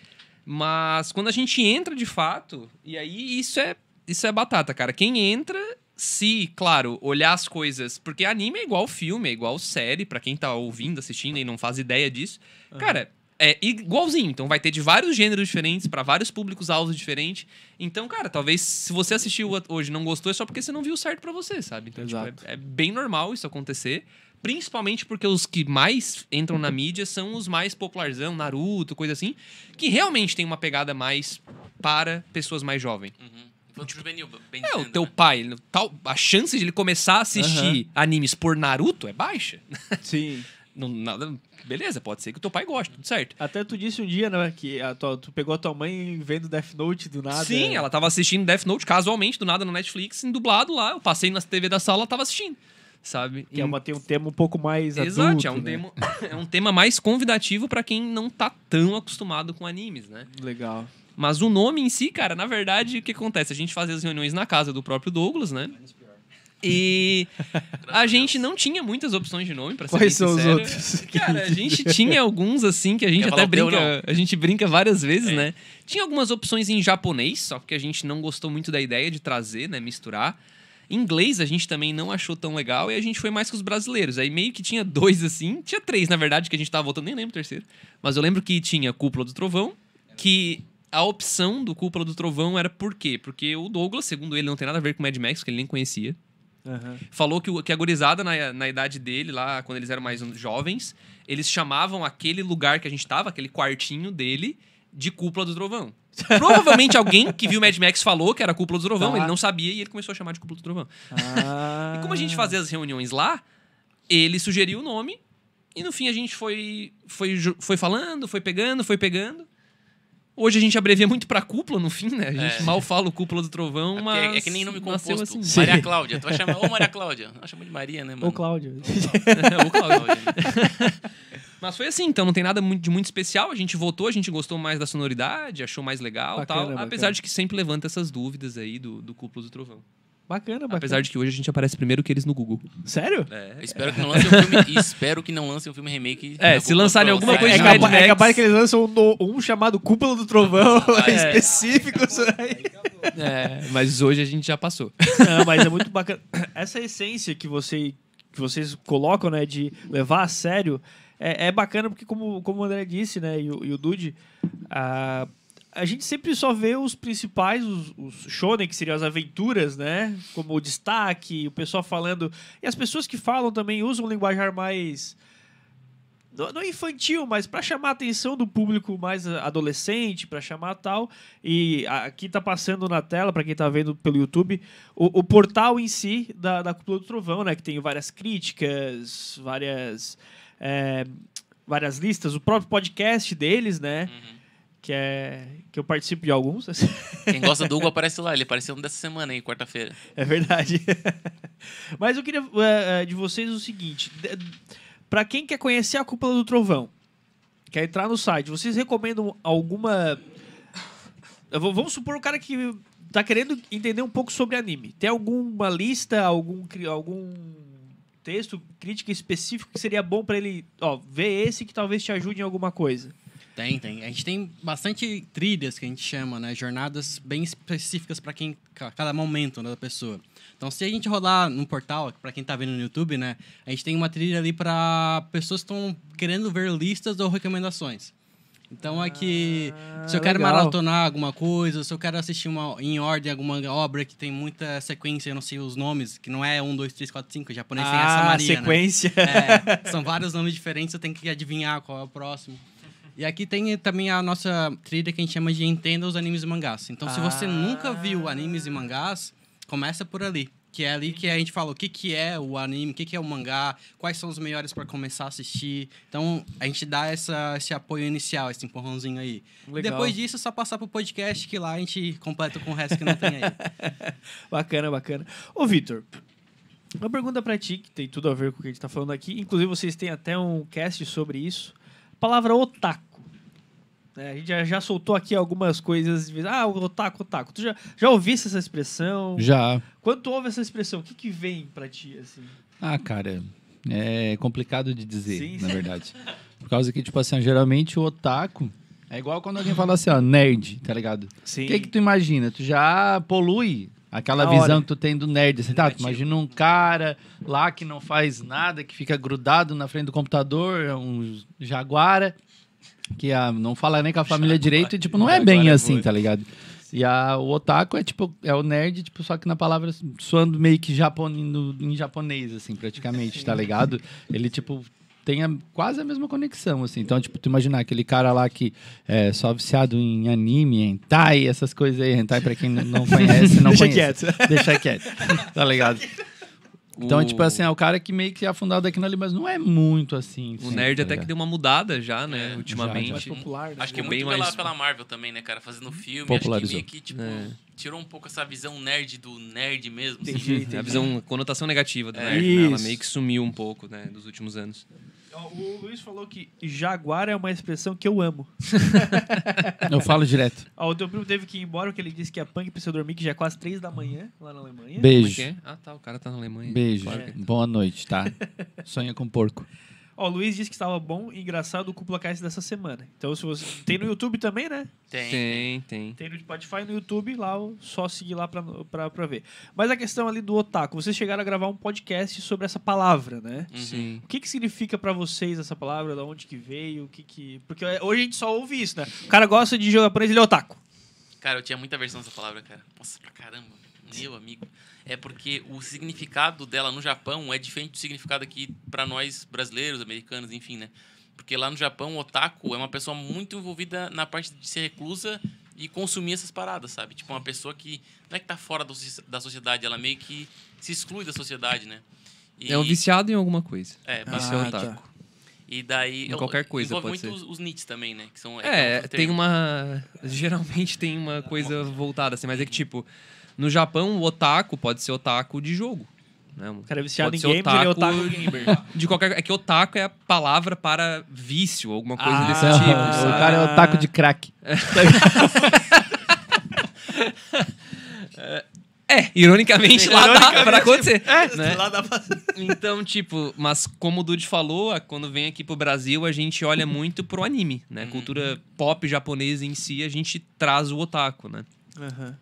Mas quando a gente entra de fato, e aí isso é, isso é batata, cara. Quem entra, se, claro, olhar as coisas. Porque anime é igual filme, é igual série, pra quem tá ouvindo, assistindo e não faz ideia disso. Cara. É igualzinho, então vai ter de vários gêneros diferentes, pra vários públicos-alvos diferentes. Então, cara, talvez se você assistiu hoje e não gostou, é só porque você não viu certo pra você, sabe? Então, tipo, Exato. é, é bem normal isso acontecer. Principalmente porque os que mais entram na mídia são os mais popularzão, Naruto, coisa assim, que realmente tem uma pegada mais para pessoas mais jovens. Uhum. Juvenil, bem É, o teu né? pai, tal, a chance de ele começar a assistir animes por Naruto é baixa. <laughs> Sim. Não, nada, beleza, pode ser que o teu pai goste, tudo certo. Até tu disse um dia, né, que a tua- tu pegou a tua mãe vendo Death Note do nada. Sim, ela tava assistindo Death Note casualmente, do nada, na Netflix, em dublado lá. Eu passei na TV da sala, ela tava assistindo, sabe? Que é uma, tem um tema um pouco mais Exato, adulto, é, um né? tema, <coughs> é um tema mais convidativo pra quem não tá tão acostumado com animes, né? Legal. Mas o nome em si, cara, na verdade, o que acontece? A gente fazia as reuniões na casa do próprio Douglas, né? E <laughs> a gente não tinha muitas opções de nome, pra ser Quais bem são os sincero. outros? <laughs> Cara, a gente tinha alguns assim que a gente Quer até teu, brinca, a gente brinca várias vezes, É. né? Tinha algumas opções em japonês, só que a gente não gostou muito da ideia de trazer, né, misturar. Em inglês a gente também não achou tão legal e a gente foi mais com os brasileiros. Aí meio que tinha dois assim, tinha três na verdade que a gente tava voltando, nem lembro o terceiro. Mas eu lembro que tinha Cúpula do Trovão, que a opção do Cúpula do Trovão era por quê? Porque o Douglas, segundo ele, não tem nada a ver com Mad Max, que ele nem conhecia Aham. falou que, o- que a gurizada na, na idade dele, lá quando eles eram mais jovens, eles chamavam aquele lugar que a gente tava, aquele quartinho dele, de Cúpula do Trovão. <laughs> Provavelmente alguém que viu Mad Max falou que era Cúpula do Trovão, Tá. ele não sabia e ele começou a chamar de Cúpula do Trovão. Ah. E como a gente fazia as reuniões lá, ele sugeriu o nome e no fim a gente foi, foi, foi falando, foi pegando, foi pegando. Hoje a gente abrevia muito pra cúpula no fim, né? A gente É. mal fala o cúpula do trovão, É, mas. é, é que nem nome composto. assim. Maria Cláudia. Tu vai chamar, ô Maria Cláudia. Ela chama de Maria, né, mano? Ô, Cláudio. o Cláudio. Cláudia. <laughs> <laughs> Mas foi assim, então não tem nada de muito especial. A gente votou, a gente gostou mais da sonoridade, achou mais legal Bacana, tal. bacana. Apesar de que sempre levanta essas dúvidas aí do, do Cúpula do Trovão. Bacana, bacana. Apesar de que hoje a gente aparece primeiro que eles no Google. Sério? É, Espero que não lance um filme. e <laughs> espero que não lance um filme remake. É, se lançarem alguma coisa É, de É, Mad capaz, é Max. capaz que eles lançam um, um chamado Cúpula do Trovão É. <laughs> específico. aí. <laughs> é, mas hoje a gente já passou. Não, mas é muito bacana. Essa essência que, você, que vocês colocam, né, de levar a sério, é, é bacana porque, como, como o André disse, né, e o, e o Dude, a, a gente sempre só vê os principais, os, os shonen, que seriam as aventuras, né, como o destaque, o pessoal falando... E as pessoas que falam também usam um linguajar mais... Não infantil, mas para chamar a atenção do público mais adolescente, para chamar tal. E aqui tá passando na tela, para quem tá vendo pelo YouTube, o, o portal em si da, da Cúpula do Trovão, né? Que tem várias críticas, várias, é, várias listas, o próprio podcast deles, né? Uhum. Que é que eu participo de alguns. <laughs> Quem gosta do Hugo aparece lá. Ele apareceu dessa semana aí, quarta-feira. É verdade. <laughs> Mas eu queria é, é, de vocês o seguinte: pra quem quer conhecer a Cúpula do Trovão, quer entrar no site, vocês recomendam alguma. Vamos supor o cara que tá querendo entender um pouco sobre anime. Tem alguma lista, algum, algum texto, crítica específico que seria bom pra ele, ó, ver esse que talvez te ajude em alguma coisa? Tem, tem. A gente tem bastante trilhas que a gente chama, né? Jornadas bem específicas para quem ca- cada momento né, da pessoa. Então, se a gente rodar no portal, para quem tá vendo no YouTube, né? A gente tem uma trilha ali para pessoas que estão querendo ver listas ou recomendações. Então, aqui, se eu quero legal. maratonar alguma coisa, se eu quero assistir uma, em ordem alguma obra que tem muita sequência, eu não sei os nomes, que não é 1, 2, 3, 4, 5, o japonês tem essa ah, Maria, né? sequência. É, são vários nomes diferentes, você tem que adivinhar qual é o próximo. E aqui tem também a nossa trilha que a gente chama de Entenda os Animes e Mangás. Então, se você Ah. nunca viu animes e mangás, começa por ali. Que é ali que a gente fala o que, que é o anime, o que, que é o mangá, quais são os melhores para começar a assistir. Então, a gente dá essa, esse apoio inicial, esse empurrãozinho aí. Legal. Depois disso, é só passar pro podcast, que lá a gente completa com o resto que não tem aí. <laughs> Bacana, bacana. Ô, Vitor, uma pergunta pra ti, que tem tudo a ver com o que a gente tá falando aqui. Inclusive, vocês têm até um cast sobre isso. Palavra otaku. É, a gente já, já soltou aqui algumas coisas. de vez- Ah, o otaku, otaku. Tu já, já ouviste essa expressão? Já. Quando tu ouve essa expressão, o que, que vem pra ti, assim? Ah, cara, é complicado de dizer, Sim. na verdade. Por causa que, tipo assim, geralmente o otaku é igual quando alguém fala assim, ó, nerd, tá ligado? Sim. O que que tu imagina? Tu já polui aquela visão hora. que tu tem do nerd, assim, tá? Tu imagina um cara lá que não faz nada, que fica grudado na frente do computador, é um jaguara, que ah, não fala nem com a família direito, e, tipo, não é bem é assim, tá ligado? E a, o otaku é tipo, é o nerd, tipo, só que na palavra soando meio que japon, no- em japonês, assim, praticamente, tá ligado? Ele, tipo, tem a- quase a mesma conexão, assim. Então, tipo, tu imaginar aquele cara lá que é só viciado em anime, hentai, essas coisas aí. Hentai, pra quem não <laughs> conhece, não Deixa conhece. Deixa quieto. Tá ligado? <laughs> Então, O- tipo assim, é o cara que meio que é afundado aqui ali, mas não é muito assim. O sim, nerd tá até que deu uma mudada já, né? É, ultimamente. Mais popular, né? Acho que é muito bem pela, mais- pela Marvel também, né, cara? Fazendo filme. Popularizou. Acho que meio que, tipo, É. tirou um pouco essa visão nerd do nerd mesmo. Entendi, assim. entendi. A visão, a conotação negativa do É. nerd, né? Ela meio que sumiu um pouco, né? Dos últimos anos. O Luiz falou que jaguar é uma expressão que eu amo. <laughs> Eu falo direto. Ó, o teu primo teve que ir embora porque ele disse que a punk precisa dormir, que já é quase três da manhã lá na Alemanha. Como é Beijo. que é? Ah, tá. O cara tá na Alemanha. Beijo. Claro que- Boa noite, tá? <laughs> Sonha com porco. Ó, o Luiz disse que estava bom e engraçado o Cúpula Cast dessa semana. Então, se você. Tem no YouTube também, né? Tem. Tem, tem. Tem no Spotify e no YouTube, lá só seguir lá pra, pra, pra ver. Mas a questão ali do otaku, vocês chegaram a gravar um podcast sobre essa palavra, né? Uhum. Sim. O que, que significa pra vocês essa palavra? Da onde que veio? O que que... Porque hoje a gente só ouve isso, né? O cara gosta de jogar japonês, ele é otaku. Cara, eu tinha muita versão dessa palavra, cara. Nossa, pra caramba. Meu amigo. É porque o significado dela no Japão é diferente do significado aqui pra nós brasileiros, americanos, enfim, né? Porque lá no Japão, o otaku é uma pessoa muito envolvida na parte de ser reclusa e consumir essas paradas, sabe? Tipo, uma pessoa que não é que tá fora do da sociedade, ela meio que se exclui da sociedade, né? E- É um viciado em alguma coisa. É, é o otaku. E daí... Em qualquer coisa Envolve pode muito ser. os, os nits também, né? Que são, É, outro tem termo. uma. <laughs> Geralmente tem uma coisa voltada assim, mas é que, tipo, no Japão, o otaku pode ser otaku de jogo. Né? O cara é viciado Pode em ser games, ele é otaku gamer. <laughs> De qualquer. É que otaku é a palavra para vício, alguma coisa Ah, desse o tipo. Ah. sabe? cara é o taco de crack. É, ironicamente, lá dá pra acontecer. É, né? lá dá pra... Então, tipo, mas como o Dude falou, quando vem aqui pro Brasil, a gente olha muito pro anime, né? Cultura pop japonesa em si, a gente traz o otaku, né? Aham.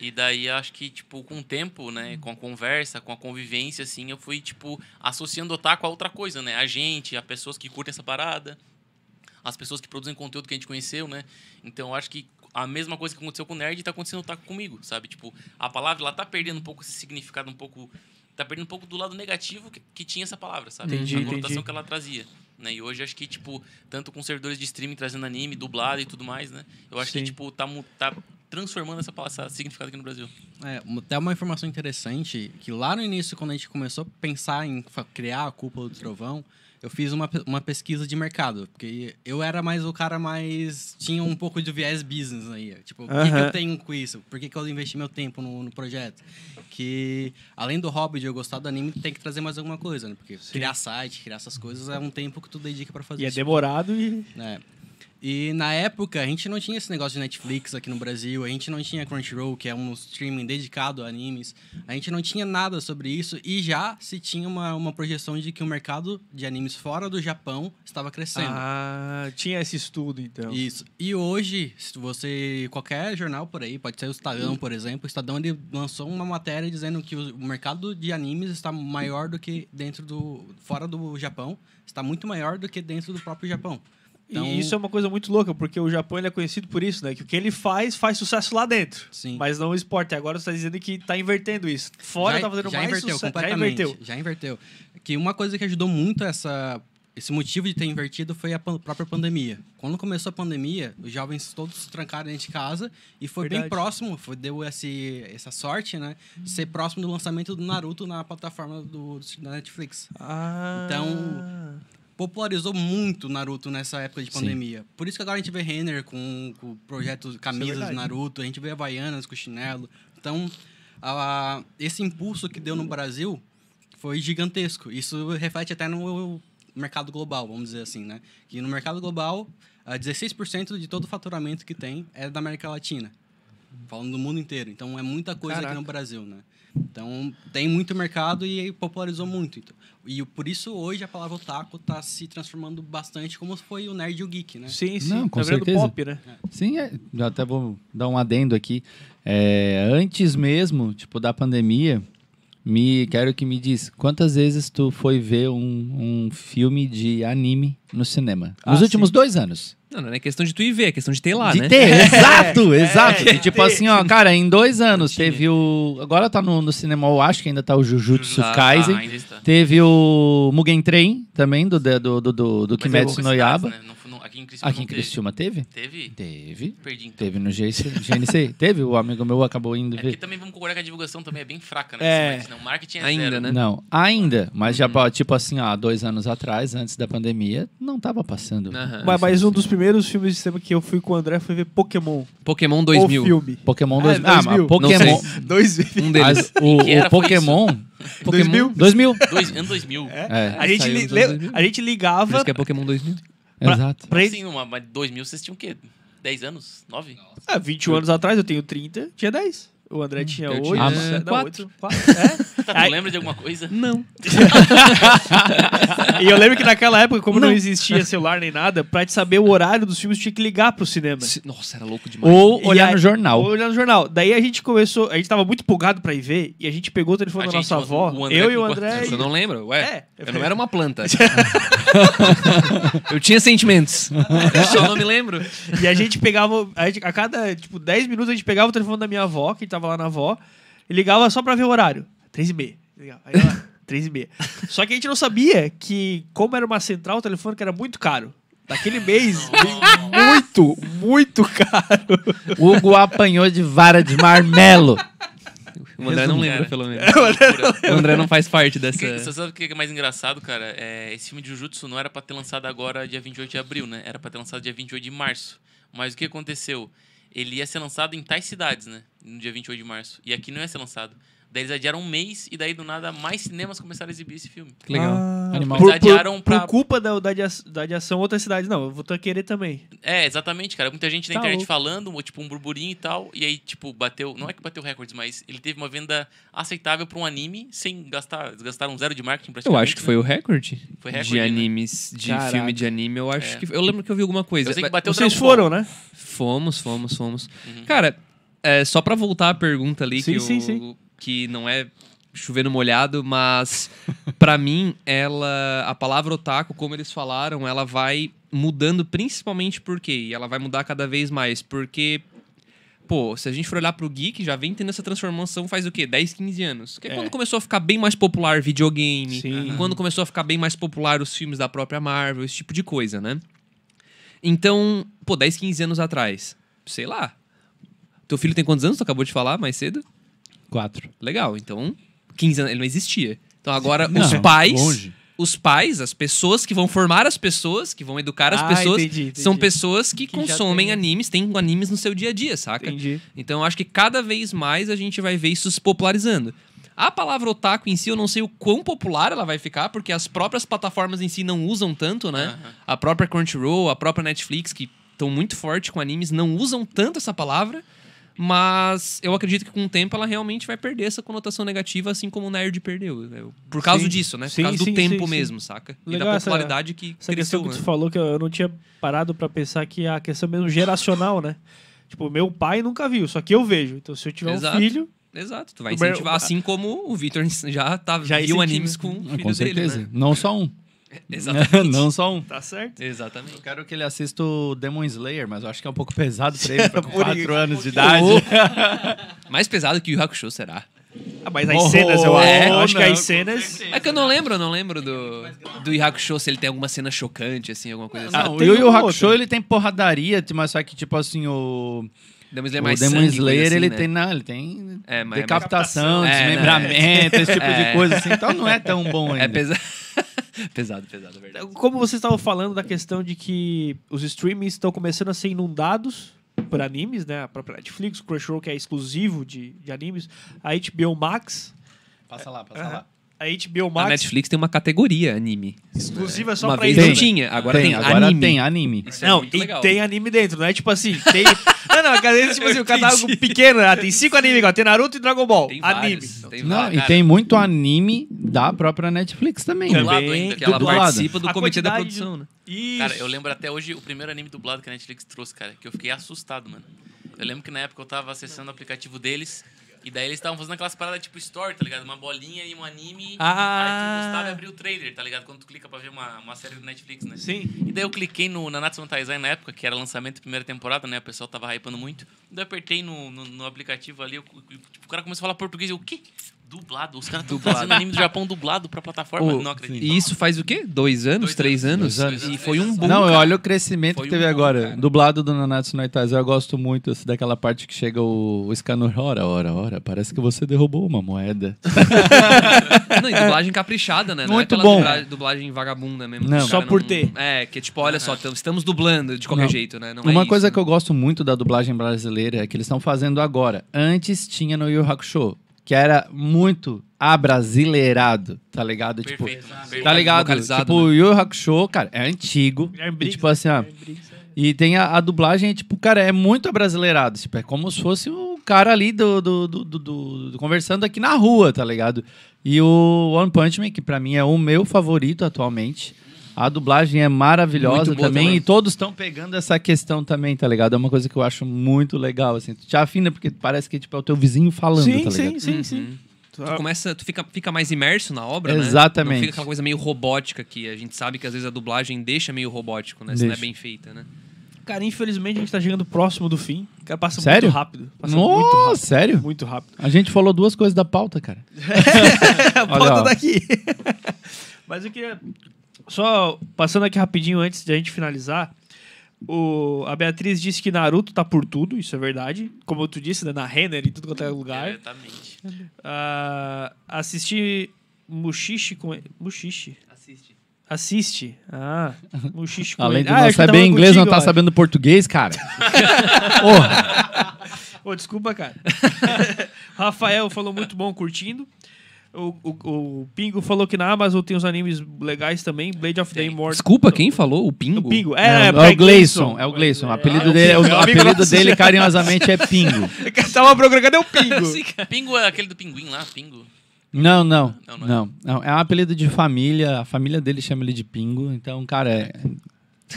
E daí acho que, tipo, com o tempo, né, com a conversa, com a convivência, assim, eu fui, tipo, associando o otaku a outra coisa, né? A gente, a pessoas que curtem essa parada, as pessoas que produzem conteúdo que a gente conheceu, né? Então acho que a mesma coisa que aconteceu com o nerd tá acontecendo no otaku comigo, sabe? Tipo, a palavra ela tá perdendo um pouco esse significado, um pouco. Tá perdendo um pouco do lado negativo que, que tinha essa palavra, sabe? Entendi, a conotação entendi. que ela trazia. Né? E hoje acho que, tipo, tanto com servidores de streaming trazendo anime, dublado e tudo mais, né? Eu acho Sim. que, tipo, tá, tá transformando essa, palavra- esse significado aqui no Brasil. É, uma- até uma informação interessante, que lá no início, quando a gente começou a pensar em criar a Cúpula do Trovão, eu fiz uma, uma pesquisa de mercado, porque eu era mais o cara mais. tinha um pouco de viés business aí. Tipo, o que, que Aham. eu tenho com isso? Por que, que eu investi meu tempo no, no projeto? Que além do hobby de eu gostar do anime, tem que trazer mais alguma coisa, né? Porque criar site, criar essas coisas é um tempo que tu dedica pra fazer E é isso. demorado e. É. E na época, a gente não tinha esse negócio de Netflix aqui no Brasil, a gente não tinha Crunchyroll, que é um streaming dedicado a animes, a gente não tinha nada sobre isso e já se tinha uma, uma projeção de que o mercado de animes fora do Japão estava crescendo. Ah, tinha esse estudo então. Isso. E hoje, se você. Qualquer jornal por aí, pode ser o Estadão, por exemplo. O Estadão ele lançou uma matéria dizendo que o mercado de animes está maior do que dentro do. fora do Japão. Está muito maior do que dentro do próprio Japão. Então, E isso é uma coisa muito louca, porque o Japão é conhecido por isso, né? Que o que ele faz, faz sucesso lá dentro. Sim. Mas não o esporte. Agora você tá dizendo que tá invertendo isso. Fora já, tá fazendo já mais inverteu sucesso. Já inverteu. Já inverteu. Que uma coisa que ajudou muito essa esse motivo de ter invertido foi a pan- própria pandemia. Quando começou a pandemia, os jovens todos se trancaram dentro de casa e foi bem Verdade. próximo, foi, deu esse, essa sorte, né? De ser próximo do lançamento do Naruto na plataforma do, da Netflix. Ah. Então, popularizou muito Naruto nessa época de Sim. pandemia. Por isso que agora a gente vê Renner com, com o projeto Camisas verdade. de Naruto, a gente vê Havaianas com chinelo. Então, a- esse impulso que deu no Brasil foi gigantesco. Isso reflete até no mercado global, vamos dizer assim, né? Que no mercado global, ah, 16% de todo o faturamento que tem é da América Latina. Falando do mundo inteiro. Então, é muita coisa Caraca. aqui no Brasil, né? Então, tem muito mercado e popularizou muito. Então, e por isso, hoje, a palavra otaku está se transformando bastante, como foi o nerd e o geek, né? Sim, sim. Não, com tá certeza. pop, né? Sim, é, eu até vou dar um adendo aqui. É, antes mesmo, tipo, da pandemia, me quero que me diz quantas vezes tu foi ver um, um filme de anime no cinema? Nos Ah, últimos sim. dois anos. Não, não é questão de tu ir ver, é questão de ter lá, de né? ter, <laughs> exato, exato. é, E, tipo ter. assim, ó, cara, em dois anos teve o. Agora tá no, no cinema, eu acho que ainda tá o Jujutsu Ah, Kaisen. está. Teve o Mugen Train também, do, do, do, do, do Mas Kimetsu no Yaba. né? Não- não- aqui em Criciúma Aqui em teve. Criciúma teve? Teve? Teve. Perdi então. Teve no GC GNC? <laughs> Teve? O amigo meu acabou indo É ver. que também vamos concordar que a divulgação também é bem fraca, né? É. Não, o marketing é Ainda, zero. né? Não, ainda. Mas Uhum. já, tipo assim, ó, dois anos atrás, antes da pandemia, não tava passando. Aham. Mas, mas um dos primeiros filmes de cinema que eu fui com o André foi ver Pokémon. Pokémon O 2000. filme. Pokémon Ah, 2000. Ah, 2000. mas Pokémon. Não sei. 2000. Um deles. <laughs> Mas o, o Pokémon. Pokémon 2000? 2000. Dois, ano 2000. É, A gente, saiu li- nos le- anos 2000. a gente Por ligava isso que é Pokémon 2000. Pra- exato. pra ele. Numa, mas 2000 vocês tinham o quê? 10 anos? 9? Ah, 21 anos atrás, eu tenho 30, tinha 10. O André tinha eu 8. tinha não, quatro. 8, 4. É. Aí- tu lembra de alguma coisa? Não. <laughs> E eu lembro que naquela época, como não. existia celular nem nada, pra te saber o horário dos filmes, tinha que ligar pro cinema. Nossa, era louco demais. Ou E olhar aí- no jornal. Ou olhar no jornal. Daí a gente começou, a gente tava muito empolgado pra ir ver, e a gente pegou o telefone A da gente, nossa avó, o André eu e o André. Você e- não lembra? Ué, É, eu não era uma planta. <laughs> eu tinha sentimentos. Eu só não me lembro. E a gente pegava, a, gente- a cada, tipo, 10 minutos a gente pegava o telefone da minha avó, que tava lá na avó, e ligava só pra ver o horário. 3 e meia. Ligava. Aí ela, <laughs> 3 e meia. Só que a gente não sabia que, como era uma central, o telefone que era muito caro. Daquele mês, <laughs> muito, muito caro. O Hugo apanhou de vara de marmelo. O André não lembra, cara. pelo menos. Loucura. O André não faz parte dessa. Você sabe o que é mais engraçado, cara? É, esse filme de Jujutsu não era pra ter lançado agora dia 28 de abril, né? Era pra ter lançado dia 28 de março. Mas o que aconteceu? Ele ia ser lançado em tais cidades, né? No dia 28 de março. E aqui não ia ser lançado. Daí eles adiaram um mês e daí do nada mais cinemas começaram a exibir esse filme. Que legal. Animal. Por, adiaram por, pra- por culpa da, da, adia- da adiação outras cidades. Não, eu vou ter querer também. É, exatamente, cara. Muita gente na Tá internet louco. falando, tipo, um burburinho e tal. E aí, tipo, bateu. Não é que bateu recordes, mas ele teve uma venda aceitável pra um anime sem gastar. Eles gastaram zero de marketing Eu acho que foi né? o recorde. Foi recorde, de né? animes, de Caraca. filme de anime, eu acho É. que. Eu lembro que eu vi alguma coisa. Eu sei que bateu Vocês foram, né? Fomos, fomos, fomos. Uhum. Cara, é, só pra voltar à pergunta ali, Sim, que, sim, eu- sim. que não é chovendo molhado, mas <laughs> pra mim, ela. A palavra otaku, como eles falaram, ela vai mudando principalmente por quê? E ela vai mudar cada vez mais. Porque. Pô, se a gente for olhar pro geek, já vem tendo essa transformação faz o quê? 10, 15 anos. Que é, É. quando começou a ficar bem mais popular videogame, Sim. quando começou a ficar bem mais popular os filmes da própria Marvel, esse tipo de coisa, né? Então, pô, 10, 15 anos atrás, sei lá. Teu filho tem quantos anos? Tu acabou de falar mais cedo? Quatro. Legal, então 15 anos, ele não existia. Então agora Não, os pais longe. os pais, as pessoas que vão formar as pessoas, que vão educar as Ah, pessoas, entendi, entendi. são pessoas que, Que consomem tem- animes, têm animes no seu dia a dia, saca? Entendi. Então eu acho que cada vez mais a gente vai ver isso se popularizando. A palavra otaku em si, eu não sei o quão popular ela vai ficar, porque as próprias plataformas em si não usam tanto, né? A própria Crunchyroll, a própria Netflix, que estão muito forte com animes, não usam tanto essa palavra. Mas eu acredito que com o tempo ela realmente vai perder essa conotação negativa, assim como o nerd perdeu. né? Por causa Sim. Por né? Por Sim, causa do sim, tempo sim, sim. mesmo, saca? e Legal da essa- popularidade que Essa cresceu. questão que né? tu falou que eu não tinha parado pra pensar que a questão mesmo geracional, né? Tipo, meu pai nunca viu, só que eu vejo. Então, se eu tiver Exato. um filho, Exato, tu vai incentivar, assim como o Victor já, tá, Já viu animes com o filho Com dele, certeza. né? Não só um. <laughs> Exatamente. não só um. tá certo? Exatamente. Eu quero que ele assista o Demon Slayer, mas eu acho que é um pouco pesado pra <laughs> ele, pra com Por 4 isso. anos de idade. <laughs> Mais pesado que o Yu Hakusho será. Ah, mas as Oh, cenas, eu acho. é? eu acho que Não, as com cenas. É que eu não lembro, eu não lembro do, do Yu Hakusho, se ele tem alguma cena chocante, assim, alguma coisa assim. Ah, Não, o Yu Hakusho, ele tem porradaria, mas só que, tipo assim, o, Demon Slayer o mais Demon sangue, Slayer, assim, ele né? tem, não, ele tem É, é decapitação, É, desmembramento, esse tipo É. de coisa assim. Então não é tão bom ainda. É pesa... <laughs> pesado, pesado, é verdade. Como vocês estavam falando da questão de que os streamings estão começando a ser inundados por animes, né? A própria Netflix, o Crunchyroll, que é exclusivo de, de animes, a HBO Max. Passa lá, passa lá. A HBO A Max, Netflix tem uma categoria anime. exclusiva só Uma pra vez isso. não né? tinha, agora tem, agora anime. tem anime. Isso é Não, muito e legal. tem anime dentro, não é tipo assim, tem... <laughs> não, não, cadê tipo assim, o catálogo pequeno, ah, tem cinco animes igual, tem Naruto e Dragon Ball, Tem anime. vários, tem Não, vários. e tem muito anime da própria Netflix também. né? Dublado Também, ainda, Que ela dublado. participa do A comitê da produção, né? Isso. Cara, eu lembro até hoje o primeiro anime dublado que a Netflix trouxe, cara, que eu fiquei assustado, mano. Eu lembro que na época eu tava acessando o aplicativo deles, e daí eles estavam fazendo aquelas paradas tipo story, tá ligado? Uma bolinha e um anime. Ah. Aí tu gostava e abria o trailer, tá ligado? Quando tu clica pra ver uma, uma série do Netflix, né? Sim. E daí eu cliquei no Nanatsu no Taizai na época, que era lançamento da primeira temporada, né? O pessoal tava hypando muito. Daí eu apertei no, no, no aplicativo ali, eu- tipo, o cara começou a falar português. Eu, o quê? Dublado? Os caras estão fazendo anime do Japão dublado pra plataforma? Ô, não acredito. E isso faz o quê? Dois anos? Dois três anos? Dois anos. E foi um boom, Não, cara. olha o crescimento Foi que teve um boom, agora. cara. Dublado do Nanatsu no Taizai, eu gosto muito assim, daquela parte que chega o, o Scanner. Ora, ora, ora, parece que você derrubou uma moeda. <laughs> Não, e dublagem caprichada, né? Não Muito é aquela bom. dubla- dublagem vagabunda mesmo. Não. Só por não- ter. É, que tipo, olha só, tam- estamos dublando de qualquer Não. jeito, né? Não é Uma isso, coisa né? que eu gosto muito da dublagem brasileira é que eles estão fazendo agora. Antes tinha no Yu Yu Hakusho, que era muito abrasileirado, tá ligado? Tipo, Perfeito. perfeito. tá ligado? Tipo, o Yu Hakusho, cara, é antigo. Guilherme E, tipo assim, ó, Guilherme Briggs, é. E tem a, a dublagem, tipo, cara, é muito abrasileirado. Tipo, é como se fosse o cara ali do, do, do- do- do- do- conversando aqui na rua, tá ligado? E o One Punch Man, que pra mim é o meu favorito atualmente. A dublagem é maravilhosa também, também. E todos estão pegando essa questão também, tá ligado? É uma coisa que eu acho muito legal, assim. Tu te afina porque parece que tipo, é o teu vizinho falando, Sim, tá ligado? sim, sim, sim. Tu começa, tu fica, fica mais imerso na obra, né? Exatamente. Não fica aquela coisa meio robótica que a gente sabe que às vezes a dublagem deixa meio robótico, né? Se não é Deixa. bem feita, né? Cara, infelizmente a gente tá chegando próximo do fim. Cara, passa Sério? muito rápido. Passa Nossa, muito rápido. sério? Muito rápido. A gente falou duas coisas da pauta, cara. <laughs> Volta ó. daqui. <laughs> Mas eu queria. Só passando aqui rapidinho antes de a gente finalizar. O, a Beatriz disse que Naruto tá por tudo, isso é verdade. Como tu disse, né, na Renner e tudo quanto é lugar. Exatamente. Ah, assisti Mushishi com. Mushishi. Assiste. Assiste. Ah, Mushishi com Além ele. de ah, não acho que eu saber inglês, contigo, não tá sabendo português, cara. <laughs> Porra. Ô, desculpa, cara. <laughs> Rafael falou muito bom, curtindo. O, o, o Pingo falou que na Amazon tem uns animes legais também. Blade of the. Immortal. Desculpa, quem falou? O Pingo? O Pingo. É, É, é, o Gleison, é o Gleison. O apelido É, dele, o o Pingo. apelido dele carinhosamente é Pingo. <laughs> Tava procurando, cadê o Pingo? <laughs> Pingo é aquele do pinguim lá, Pingo. Não, não, Não, não é. não, não. É um apelido de família. A família dele chama ele de Pingo. Então, cara, é...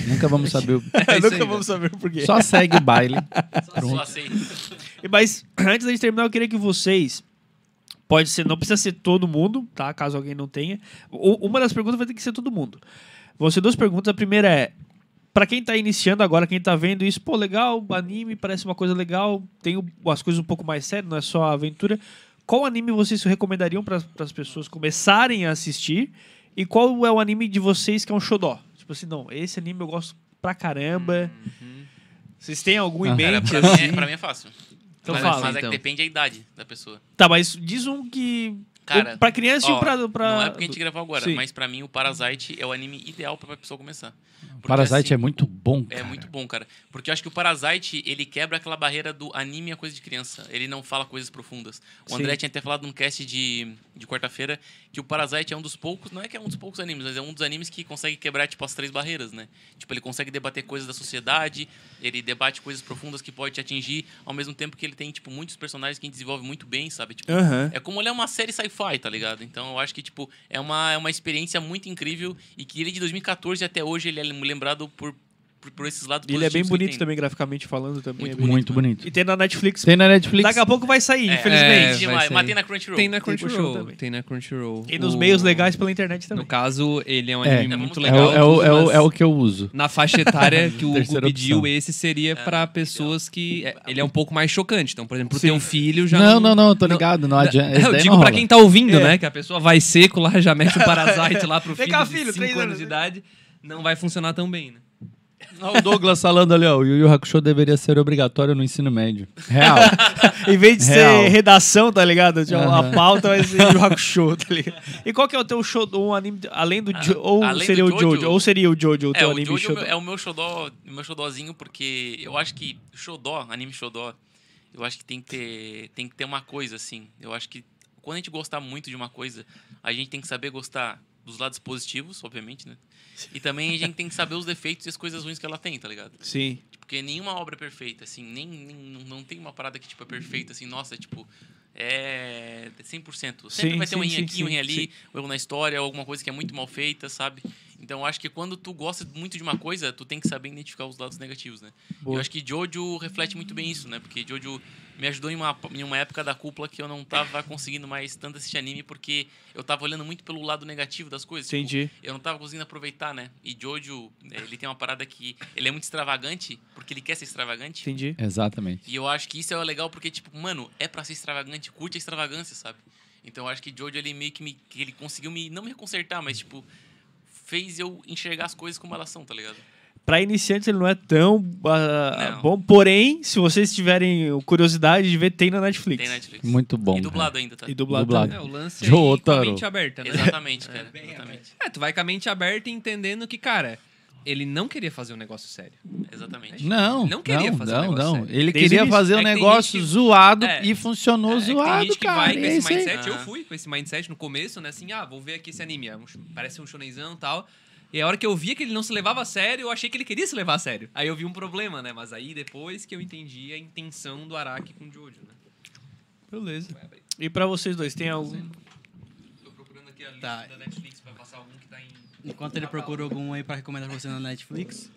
nunca vamos saber. O... <laughs> É Nunca aí, vamos saber por quê. Só segue o baile. Só sei. Mas antes da gente terminar, eu queria que vocês. Pode ser, não precisa ser todo mundo, tá? Caso alguém não tenha. U- Uma das perguntas vai ter que ser todo mundo. Vão ser duas perguntas. A primeira é: Pra quem tá iniciando agora, quem tá vendo isso, pô, legal, anime parece uma coisa legal, tem o- as coisas um pouco mais sérias, não é só a aventura. Qual anime vocês recomendariam para as pessoas começarem a assistir? E qual é o anime de vocês que é um xodó? Tipo assim, não, esse anime eu gosto pra caramba. Vocês têm algum em. Cara, mente? pra, mim assim? é, pra mim é fácil. Então mas fala, mas é que então. depende da idade da pessoa. Tá, mas diz um que Cara, pra criança e ó, um pra, pra... Não é porque a gente gravou agora, Sim. mas pra mim o Parasite é o anime ideal pra pessoa começar. Parasite assim, é muito bom, É cara. muito bom, cara. Porque eu acho que o Parasite, ele quebra aquela barreira do anime é coisa de criança. Ele não fala coisas profundas. O Sim. André tinha até falado num cast de, de quarta-feira que o Parasite é um dos poucos, não é que é um dos poucos animes, mas é um dos animes que consegue quebrar, tipo, as três barreiras, né? Tipo, ele consegue debater coisas da sociedade, ele debate coisas profundas que pode te atingir, ao mesmo tempo que ele tem, tipo, muitos personagens que desenvolve muito bem, sabe? Tipo, Aham. é como olhar uma série sci-fi, tá ligado? Então eu acho que, tipo, é uma, é uma experiência muito incrível e que ele de 2014 até hoje ele é lembrado por, por, por esses lados ele é bem bonito também, graficamente falando também. Muito é bonito, Muito mano. bonito. E tem na Netflix. Tem na Netflix. Daqui a pouco vai sair, É, infelizmente. É, vai sair. Mas tem na Crunchyroll. Tem na Crunchyroll. Tem na Crunchyroll. E nos O- meios legais pela internet também. No caso, ele é um É. anime É, muito É legal. o, é, o, é, o, mas é o que eu uso. Na faixa etária que o Hugo <laughs> Terceira pediu, opção. esse seria pra pessoas que. é, Ele é um pouco mais chocante. Então, por exemplo, pro teu filho já. Não, não, não, tô ligado. Não <laughs> adianta. Esse Eu daí digo não pra rola. quem tá ouvindo, É. né? Que a pessoa vai seco lá, já mete um <laughs> parasite lá pro Vem filho cá, de filho, 5 três anos anos. de idade. Não vai funcionar tão bem, né? Olha o Douglas falando ali, ó. O Yu Yu Hakusho deveria ser obrigatório no ensino médio. Real. <laughs> Em vez de Real. ser redação, tá ligado? Tipo, A Aham. pauta vai ser o Hakusho, <laughs> tá ligado? E qual que é o teu show, um anime, além do Jo- ou além do seria o Jojo? Ou seria o Jojo o É, teu o anime é o é o meu xodó, o meu xodózinho, porque eu acho que xodó, anime xodó, eu acho que tem que ter, tem que ter uma coisa, assim. Eu acho que quando a gente gostar muito de uma coisa, a gente tem que saber gostar dos lados positivos, obviamente, né? E também a gente tem que saber os defeitos e as coisas ruins que ela tem, tá ligado? Sim. Porque nenhuma obra é perfeita, assim, nem, nem não- tem uma parada que tipo é perfeita, assim, nossa, tipo, é 100%. Sempre Sim, vai ter um sim, erro sim, aqui, um erro ali, um erro na história, alguma coisa que é muito mal feita, sabe? Então eu acho que quando tu gosta muito de uma coisa, tu tem que saber identificar os lados negativos, né? Boa. Eu acho que Jojo reflete muito bem isso, né? Porque Jojo me ajudou em uma, em uma época da cúpula que eu não tava conseguindo mais tanto assistir anime porque eu tava olhando muito pelo lado negativo das coisas. Tipo, Entendi. eu não tava conseguindo aproveitar, né? E Jojo, eh, ele tem uma parada que ele é muito extravagante, porque ele quer ser extravagante. Entendi. Exatamente. E eu acho que isso é legal porque, tipo, mano, é pra ser extravagante, curte a extravagância, sabe? Então eu acho que Jojo, ele meio que me. que ele conseguiu me. não me consertar, mas, tipo, fez eu enxergar as coisas como elas são, tá ligado? Pra iniciantes ele não é tão ah, Não. bom, porém, se vocês tiverem curiosidade de ver, tem na Netflix. Tem Netflix. Muito bom. E dublado ainda, tá? E dublado. Dublado. É, o lance aí com a mente aberta, né? Exatamente, cara. Exatamente. É, tu vai com a mente aberta e entendendo que, cara, ele não queria fazer um negócio sério. Exatamente. Não, Não queria não, fazer um não, negócio não. sério. Ele Desde queria fazer É um tem negócio que- zoado É. e funcionou É, é que zoado, tem gente que cara. vai com é esse mindset. Eu fui com esse mindset no começo, né? Assim, ah, vou ver aqui esse anime. é um parece um shonenzão e tal. E a hora que eu via que ele não se levava a sério, eu achei que ele queria se levar a sério. Aí eu vi um problema, né? Mas aí depois que eu entendi a intenção do Araki com o Jojo, né? Beleza. E pra vocês dois, tem algum. Tô procurando aqui a lista Tá. da Netflix pra passar algum que tá em. Enquanto ele procura algum aí pra recomendar pra você na Netflix.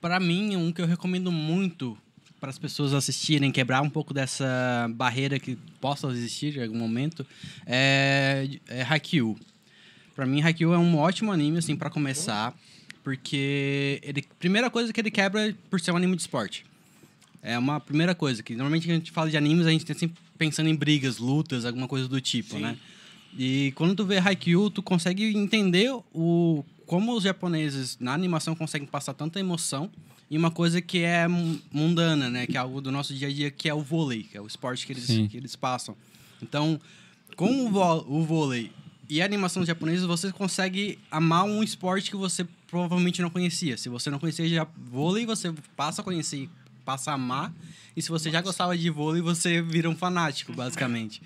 Pra mim, um que eu recomendo muito para as pessoas assistirem, quebrar um pouco dessa barreira que possa existir em algum momento, é, é Haikyuu. Pra mim, Haikyuu é um ótimo anime, assim, para começar, porque ele, primeira coisa que ele quebra é por ser um anime de esporte. É uma primeira coisa, que normalmente quando a gente fala de animes, a gente tá sempre pensando em brigas, lutas, alguma coisa do tipo, né? E quando tu vê Haikyuu, tu consegue entender o como os japoneses na animação conseguem passar tanta emoção em uma coisa que é mu- mundana, né? Que é algo do nosso dia a dia, que é o vôlei, que é o esporte que eles, Sim. que eles passam. Então, com o, vo- o vôlei e a animação japonesa, você consegue amar um esporte que você provavelmente não conhecia. Se você não conhecia já vôlei, você passa a conhecer, passa a amar. E se você já gostava de vôlei, você vira um fanático, basicamente.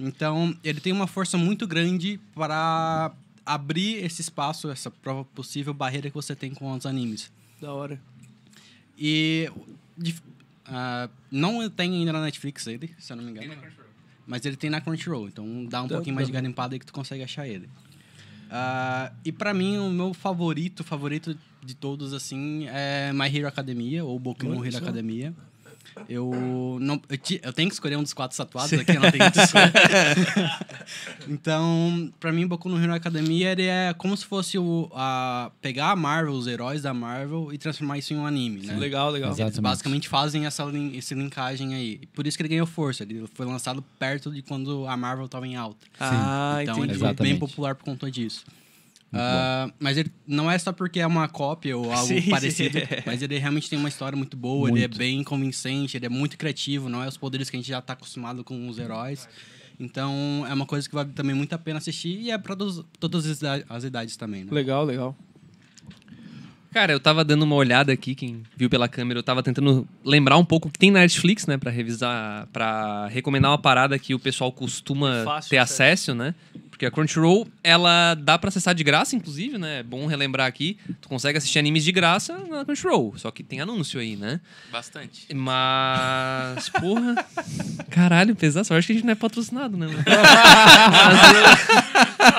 Então, ele tem uma força muito grande para abrir esse espaço, essa prova possível barreira que você tem com os animes. Da hora. E ah, não tem ainda na Netflix ele, se eu não me engano. Mas ele tem na Crunchyroll, então dá um Tá, pouquinho tá mais de garimpada aí que tu consegue achar ele. Ah, e pra mim, o meu favorito, favorito de todos, assim, é My Hero Academia, ou Boku no Hero. Academia. Eu, não, eu, ti- eu tenho que escolher um dos quatro tatuados aqui, eu não tenho que escolher. <laughs> então, pra mim, Boku no Hero Academia ele é como se fosse o, a, pegar a Marvel, os heróis da Marvel, e transformar isso em um anime, né? Legal, legal. Exato. Eles Exatamente. basicamente fazem essa, essa linkagem aí. Por isso que ele ganhou força. Ele foi lançado perto de quando a Marvel estava em alta. Ah, então entendi. ele foi bem Exatamente. popular por conta disso. Ah, mas ele não é só porque é uma cópia ou algo <laughs> Sim, sim. parecido, mas ele realmente tem uma história muito boa, ele é Muito. bem convincente, ele é muito criativo, não é os poderes que a gente já está acostumado com os heróis. Então é uma coisa que vale também muito a pena assistir e é para todas as idades, também, né? Legal, legal. Cara, eu tava dando uma olhada aqui, quem viu pela câmera, eu tava tentando lembrar um pouco o que tem na Netflix, né, Pra revisar, pra recomendar uma parada que o pessoal costuma Fácil ter acesso. acesso, né? Porque a Crunchyroll, ela dá pra acessar de graça, inclusive, né? É bom relembrar aqui. Tu consegue assistir animes de graça na Crunchyroll, só que tem anúncio aí, né? Bastante. Mas, <laughs> porra. Caralho, pesado. Só acho que a gente não é patrocinado, né? <laughs> <laughs> mas,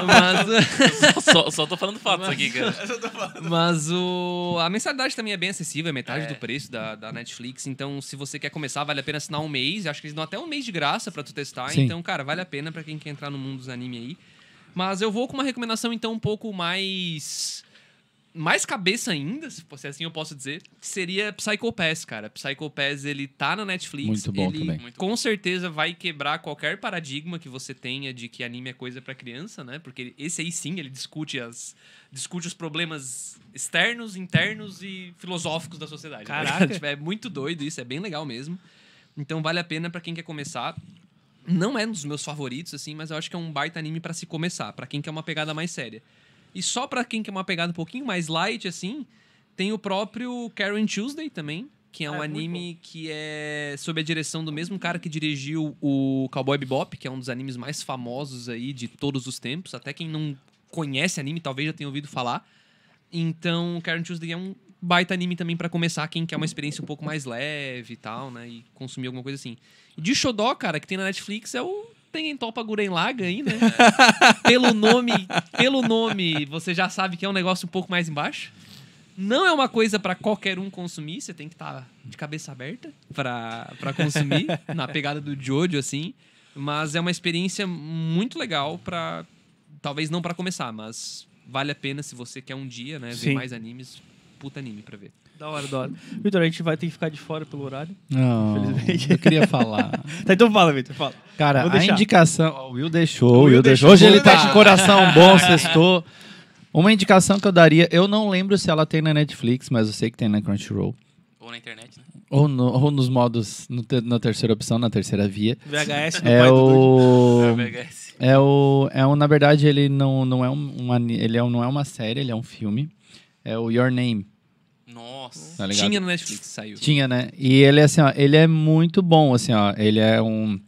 mas, <laughs> só, só tô falando fatos aqui, cara. <laughs> mas o, a mensalidade também é bem acessível, é metade É. do preço da, da Netflix. Então, se você quer começar, vale a pena assinar um mês. Acho que eles dão até um mês de graça pra tu testar. Sim. Então, cara, vale a pena pra quem quer entrar no mundo dos anime aí. Mas eu vou com uma recomendação, então, um pouco mais. Mais cabeça ainda, se fosse assim eu posso dizer, seria Psycho Pass, cara. Psycho Pass, ele tá na Netflix. Muito bom ele também. Muito com certeza vai quebrar qualquer paradigma que você tenha de que anime é coisa pra criança, né? Porque esse aí sim, ele discute as discute os problemas externos, internos e filosóficos da sociedade. tá Caraca. <laughs> Tipo, é muito doido isso, é bem legal mesmo. Então vale a pena pra quem quer começar. Não é um dos meus favoritos assim, mas eu acho que é um baita anime pra se começar, pra quem quer uma pegada mais séria. E só pra quem quer uma pegada um pouquinho mais light assim, tem o próprio Karen Tuesday também, que é um Ah, é anime que é sob a direção do mesmo cara que dirigiu o Cowboy Bebop, que é um dos animes mais famosos aí de todos os tempos. Até quem não conhece anime talvez já tenha ouvido falar. Então, Karen Tuesday é um baita anime também pra começar, quem quer uma experiência um pouco mais leve e tal, né? E consumir alguma coisa assim. E de Shodó, cara, que tem na Netflix é o Tengen Toppa Guren Laga aí, né? <laughs> pelo nome, pelo nome, você já sabe que é um negócio um pouco mais embaixo. Não é uma coisa pra qualquer um consumir, você tem que estar de cabeça aberta pra pra consumir, <laughs> na pegada do Jojo, assim. Mas é uma experiência muito legal pra. Talvez não pra começar, mas vale a pena se você quer um dia, né? Ver Sim. mais animes. Puta anime pra ver. Da hora, da hora. Vitor, a gente vai ter que ficar de fora pelo horário. Não, Infelizmente. eu queria falar. <laughs> Tá, então fala, Vitor, fala. Cara, a indicação. O Will deixou, O o Will Will deixou. deixou. Hoje ele tá o coração bom, <laughs> sextou. Uma indicação que eu daria, eu não lembro se ela tem na Netflix, mas eu sei que tem na Crunchyroll. Ou na internet, né? Ou, no- ou nos modos, no te- na terceira opção, na terceira via. VHS do É do o. É o VHS. É o. É um, na verdade, ele não, não, é um, um ani- ele é não é uma série, ele é um filme. É o Your Name, Nossa. tá? Tinha no Netflix, saiu. Tinha, né? E ele, assim, ó, ele é muito bom, assim, ó. Ele é um.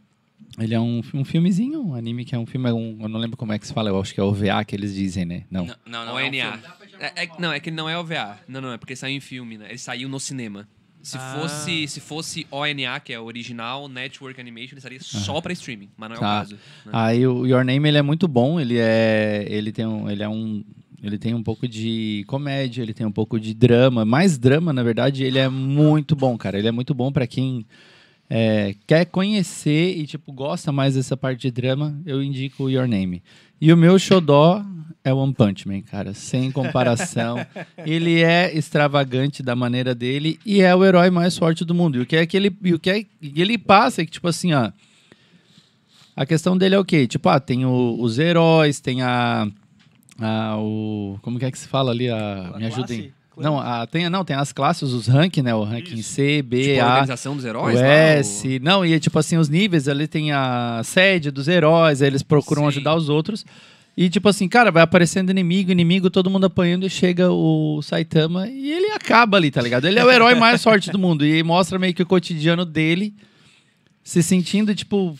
Ele é um, um filmezinho, um anime que é um filme, é um, eu não lembro como é que se fala, eu acho que é OVA que eles dizem, né? Não. Não, não, não. é um ONA. filme. É- é- não, é que ele não é OVA. Não, não, é porque saiu em filme, né? Ele saiu no cinema. Se, Ah. fosse, se fosse ONA, que é o original Network Animation, ele estaria só pra streaming, mas não é o Tá. caso. né? Aí o Your Name ele é muito bom, ele é ele tem um ele é um ele tem um pouco de comédia, ele tem um pouco de drama, mais drama na verdade, ele é muito bom, cara. Ele é muito bom pra quem é, quer conhecer e tipo gosta mais dessa parte de drama, eu indico o Your Name. E o meu xodó é One Punch Man, cara, sem comparação. <laughs> ele é extravagante da maneira dele e é o herói mais forte do mundo. E o que é que ele, e o que é que ele passa é que tipo assim, ó, a questão dele é o quê? Tipo, ah, tem o- os heróis, tem a, a- o como que é que se fala ali a, A me ajudem. Não, a, tem não, tem as classes, os ranking, né? O ranking Isso. C, B, Tipo, a A, organização dos heróis o lá, S. Não, e é tipo assim, os níveis, ali tem a sede dos heróis, aí eles procuram Sim. ajudar os outros. E tipo assim, cara, vai aparecendo inimigo, inimigo, todo mundo apanhando e chega o Saitama e ele acaba ali, tá ligado? Ele é o herói mais <laughs> forte do mundo e mostra meio que o cotidiano dele se sentindo, tipo,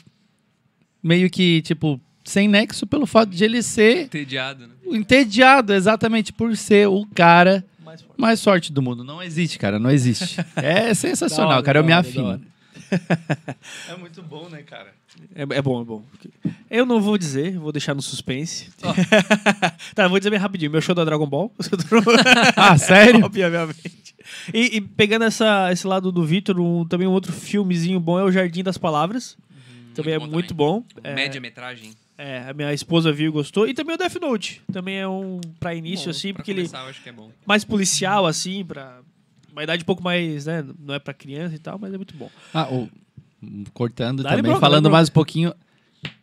meio que, tipo, sem nexo pelo fato de ele ser Entediado, né? entediado exatamente por ser o cara Mais forte. mais forte do mundo. Não existe, cara, não existe. <laughs> É sensacional, hora, cara, eu me afino. <laughs> É muito bom, né, cara? É, é bom, é bom. Eu não vou dizer, vou deixar no suspense. <laughs> tá, eu vou dizer bem rapidinho. Meu show da Dragon Ball. Ah, sério? Obviamente. E, e pegando essa, esse lado do Vitor, um- também um outro filmezinho bom é o Jardim das Palavras. também é bom muito bom. É, Média-metragem. É, a minha esposa viu e gostou. E também o Death Note. Também é um pra início, Bom, assim, pra porque ele começar, eu acho que é bom. mais policial, assim, pra uma idade um pouco mais, né? Não é pra criança e tal, mas é muito bom. Ah, o- cortando também, bronca, falando mais um pouquinho.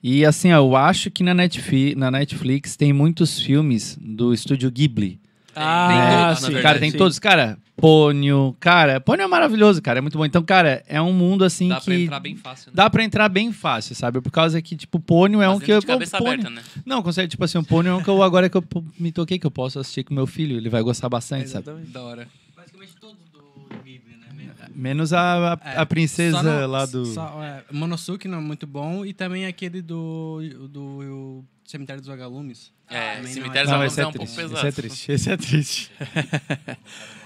E assim, ó, eu acho que na Netflix, na Netflix tem muitos filmes do estúdio Ghibli. Ah, Tem todos, na sim. verdade. Cara, tem sim. todos. Cara, Pônio. Cara, Pônio é maravilhoso, cara. É muito bom. Então, cara, é um mundo assim Dá que. pra entrar bem fácil, né? Dá pra entrar bem fácil, sabe? Por causa que, tipo, Pônio é Mas um dentro que eu. cabeça Pônio- aberta, né? Não, consegue, tipo assim, o Pônio é um que eu agora que eu me toquei, que eu posso assistir com meu filho, ele vai gostar bastante, sabe? Exatamente. Da hora. Basicamente todos do Ghibli, né? mesmo? Menos a, a, É, a princesa só no- lá do. Só, é, Monosuke não é muito bom e também aquele do, do Cemitério dos Vagalumes. É, Também Cemitério dos Vagalumes é é um pouco triste. Esse é pesado. triste. Esse é triste. <laughs>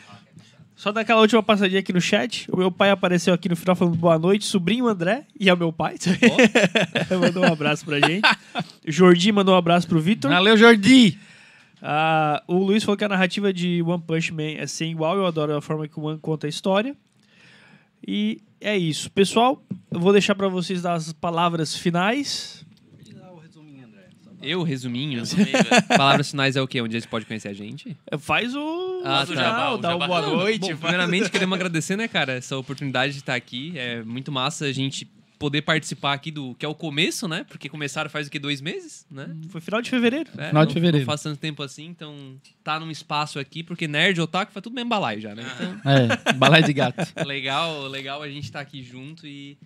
Só daquela última passadinha aqui no chat, o meu pai apareceu aqui no final falando boa noite, sobrinho André, e é o meu pai. <laughs> mandou um abraço pra gente. Jordi mandou um abraço pro Vitor. Valeu, Jordi! Ah, o Luiz falou que a narrativa de One Punch Man é sem igual, eu adoro a forma que o One conta a história. E é isso. Pessoal, eu vou deixar pra vocês as palavras finais. Eu, resuminho. Resumir, <laughs> velho. Palavras finais é o quê? Onde eles podem conhecer a gente? Faz o. Ah, faz o tá. jabá, O dá uma boa Não, noite. Bom, faz- primeiramente, queremos agradecer, né, cara, essa oportunidade de estar aqui. É muito massa a gente poder participar aqui do que é o começo, né? Porque começaram faz o que dois meses, né? Foi final de fevereiro. É, Final de não- fevereiro. Não faz tanto tempo assim, então tá num espaço aqui, porque nerd, otaku, faz tudo mesmo balaio já, né? Então, É, balai de gato. legal, legal a gente estar aqui junto e,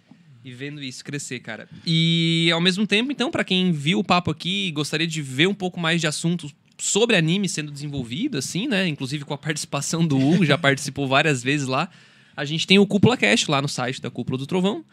e vendo isso crescer, cara. E ao mesmo tempo, então, pra quem viu o papo aqui e gostaria de ver um pouco mais de assuntos sobre anime sendo desenvolvido, assim, né? Inclusive com a <laughs> participação do Hugo, já participou várias vezes lá. A gente tem o Cúpula Cast lá no site da Cúpula do Trovão.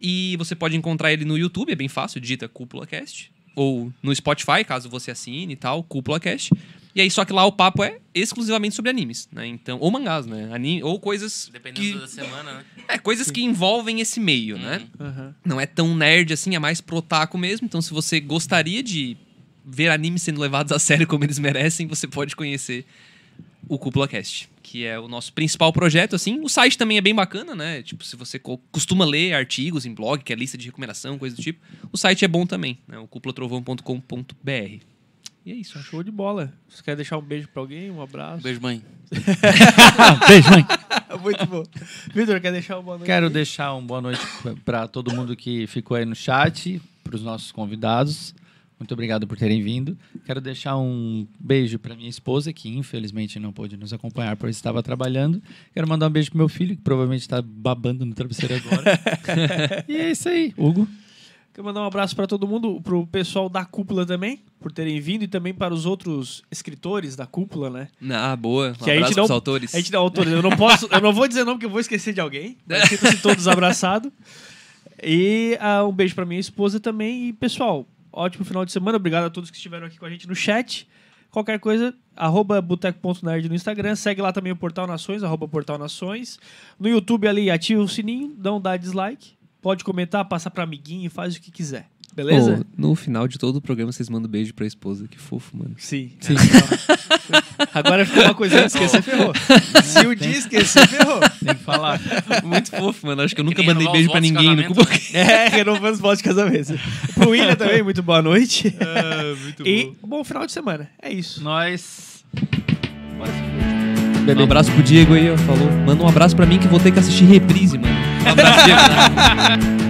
E você pode encontrar ele no YouTube, é bem fácil, digita Cúpula Cast. Ou no Spotify, caso você assine e tal, Cúpula Cast. E aí, só que lá o papo é exclusivamente sobre animes, né? Então, ou mangás, né? Ani ou coisas Dependendo que, da semana, né? é, coisas que envolvem esse meio, né? Aham. Não é tão nerd assim, é mais pro otaku mesmo. Então, se você gostaria de ver animes sendo levados a sério como eles merecem, você pode conhecer o Cúpula Cast, que é o nosso principal projeto, assim. O site também é bem bacana, né? Tipo, se você co- costuma ler artigos em blog, que é lista de recomendação, coisa do tipo, o site é bom também, né? O cúpulatrovão.com.br. E é isso, acho. Show de bola. Você quer deixar um beijo pra alguém? Um abraço? Beijo, mãe. <laughs> Beijo, mãe. <laughs> Muito bom. Vitor, quer deixar uma boa noite? Quero aí? deixar uma boa noite para todo mundo que ficou aí no chat, para os nossos convidados. Muito obrigado por terem vindo. Quero deixar um beijo para minha esposa, que infelizmente não pôde nos acompanhar, pois estava trabalhando. Quero mandar um beijo pro meu filho, que provavelmente está babando no travesseiro agora. <laughs> e é isso aí, Hugo. Quero mandar um abraço para todo mundo, pro pessoal da cúpula também, por terem vindo, e também para os outros escritores da cúpula, né? Ah, boa. Um Que a abraço gente não- pros autores. A gente dá autores. Eu não posso, eu não vou dizer nome porque eu vou esquecer de alguém. Mas sintam-se todos abraçados. E ah, um beijo para minha esposa também. E, pessoal, ótimo final de semana. Obrigado a todos que estiveram aqui com a gente no chat. Qualquer coisa, arroba boteco.nerd no Instagram. Segue lá também o Portal Nações, arroba Portal Nações. No YouTube ali, ativa o sininho, não dá dislike. Pode comentar, passar para amiguinho, faz o que quiser. Beleza? Ô, no final de todo o programa, vocês mandam beijo pra esposa. Que fofo, mano. Sim. <laughs> Agora ficou uma coisa, esquecer, ferrou. <laughs> Se o dia esquecer, ferrou. Tem que falar. Muito fofo, mano. Acho que eu nunca mandei beijo pra ninguém no casamento, Cuba. É, renovando os votos de casamento. Pro William também, muito boa noite. <laughs> muito e bom final de semana. É isso. Nós. Um abraço pro Diego aí, ó. Falou. Manda um abraço pra mim que vou ter que assistir reprise, mano. Um abraço,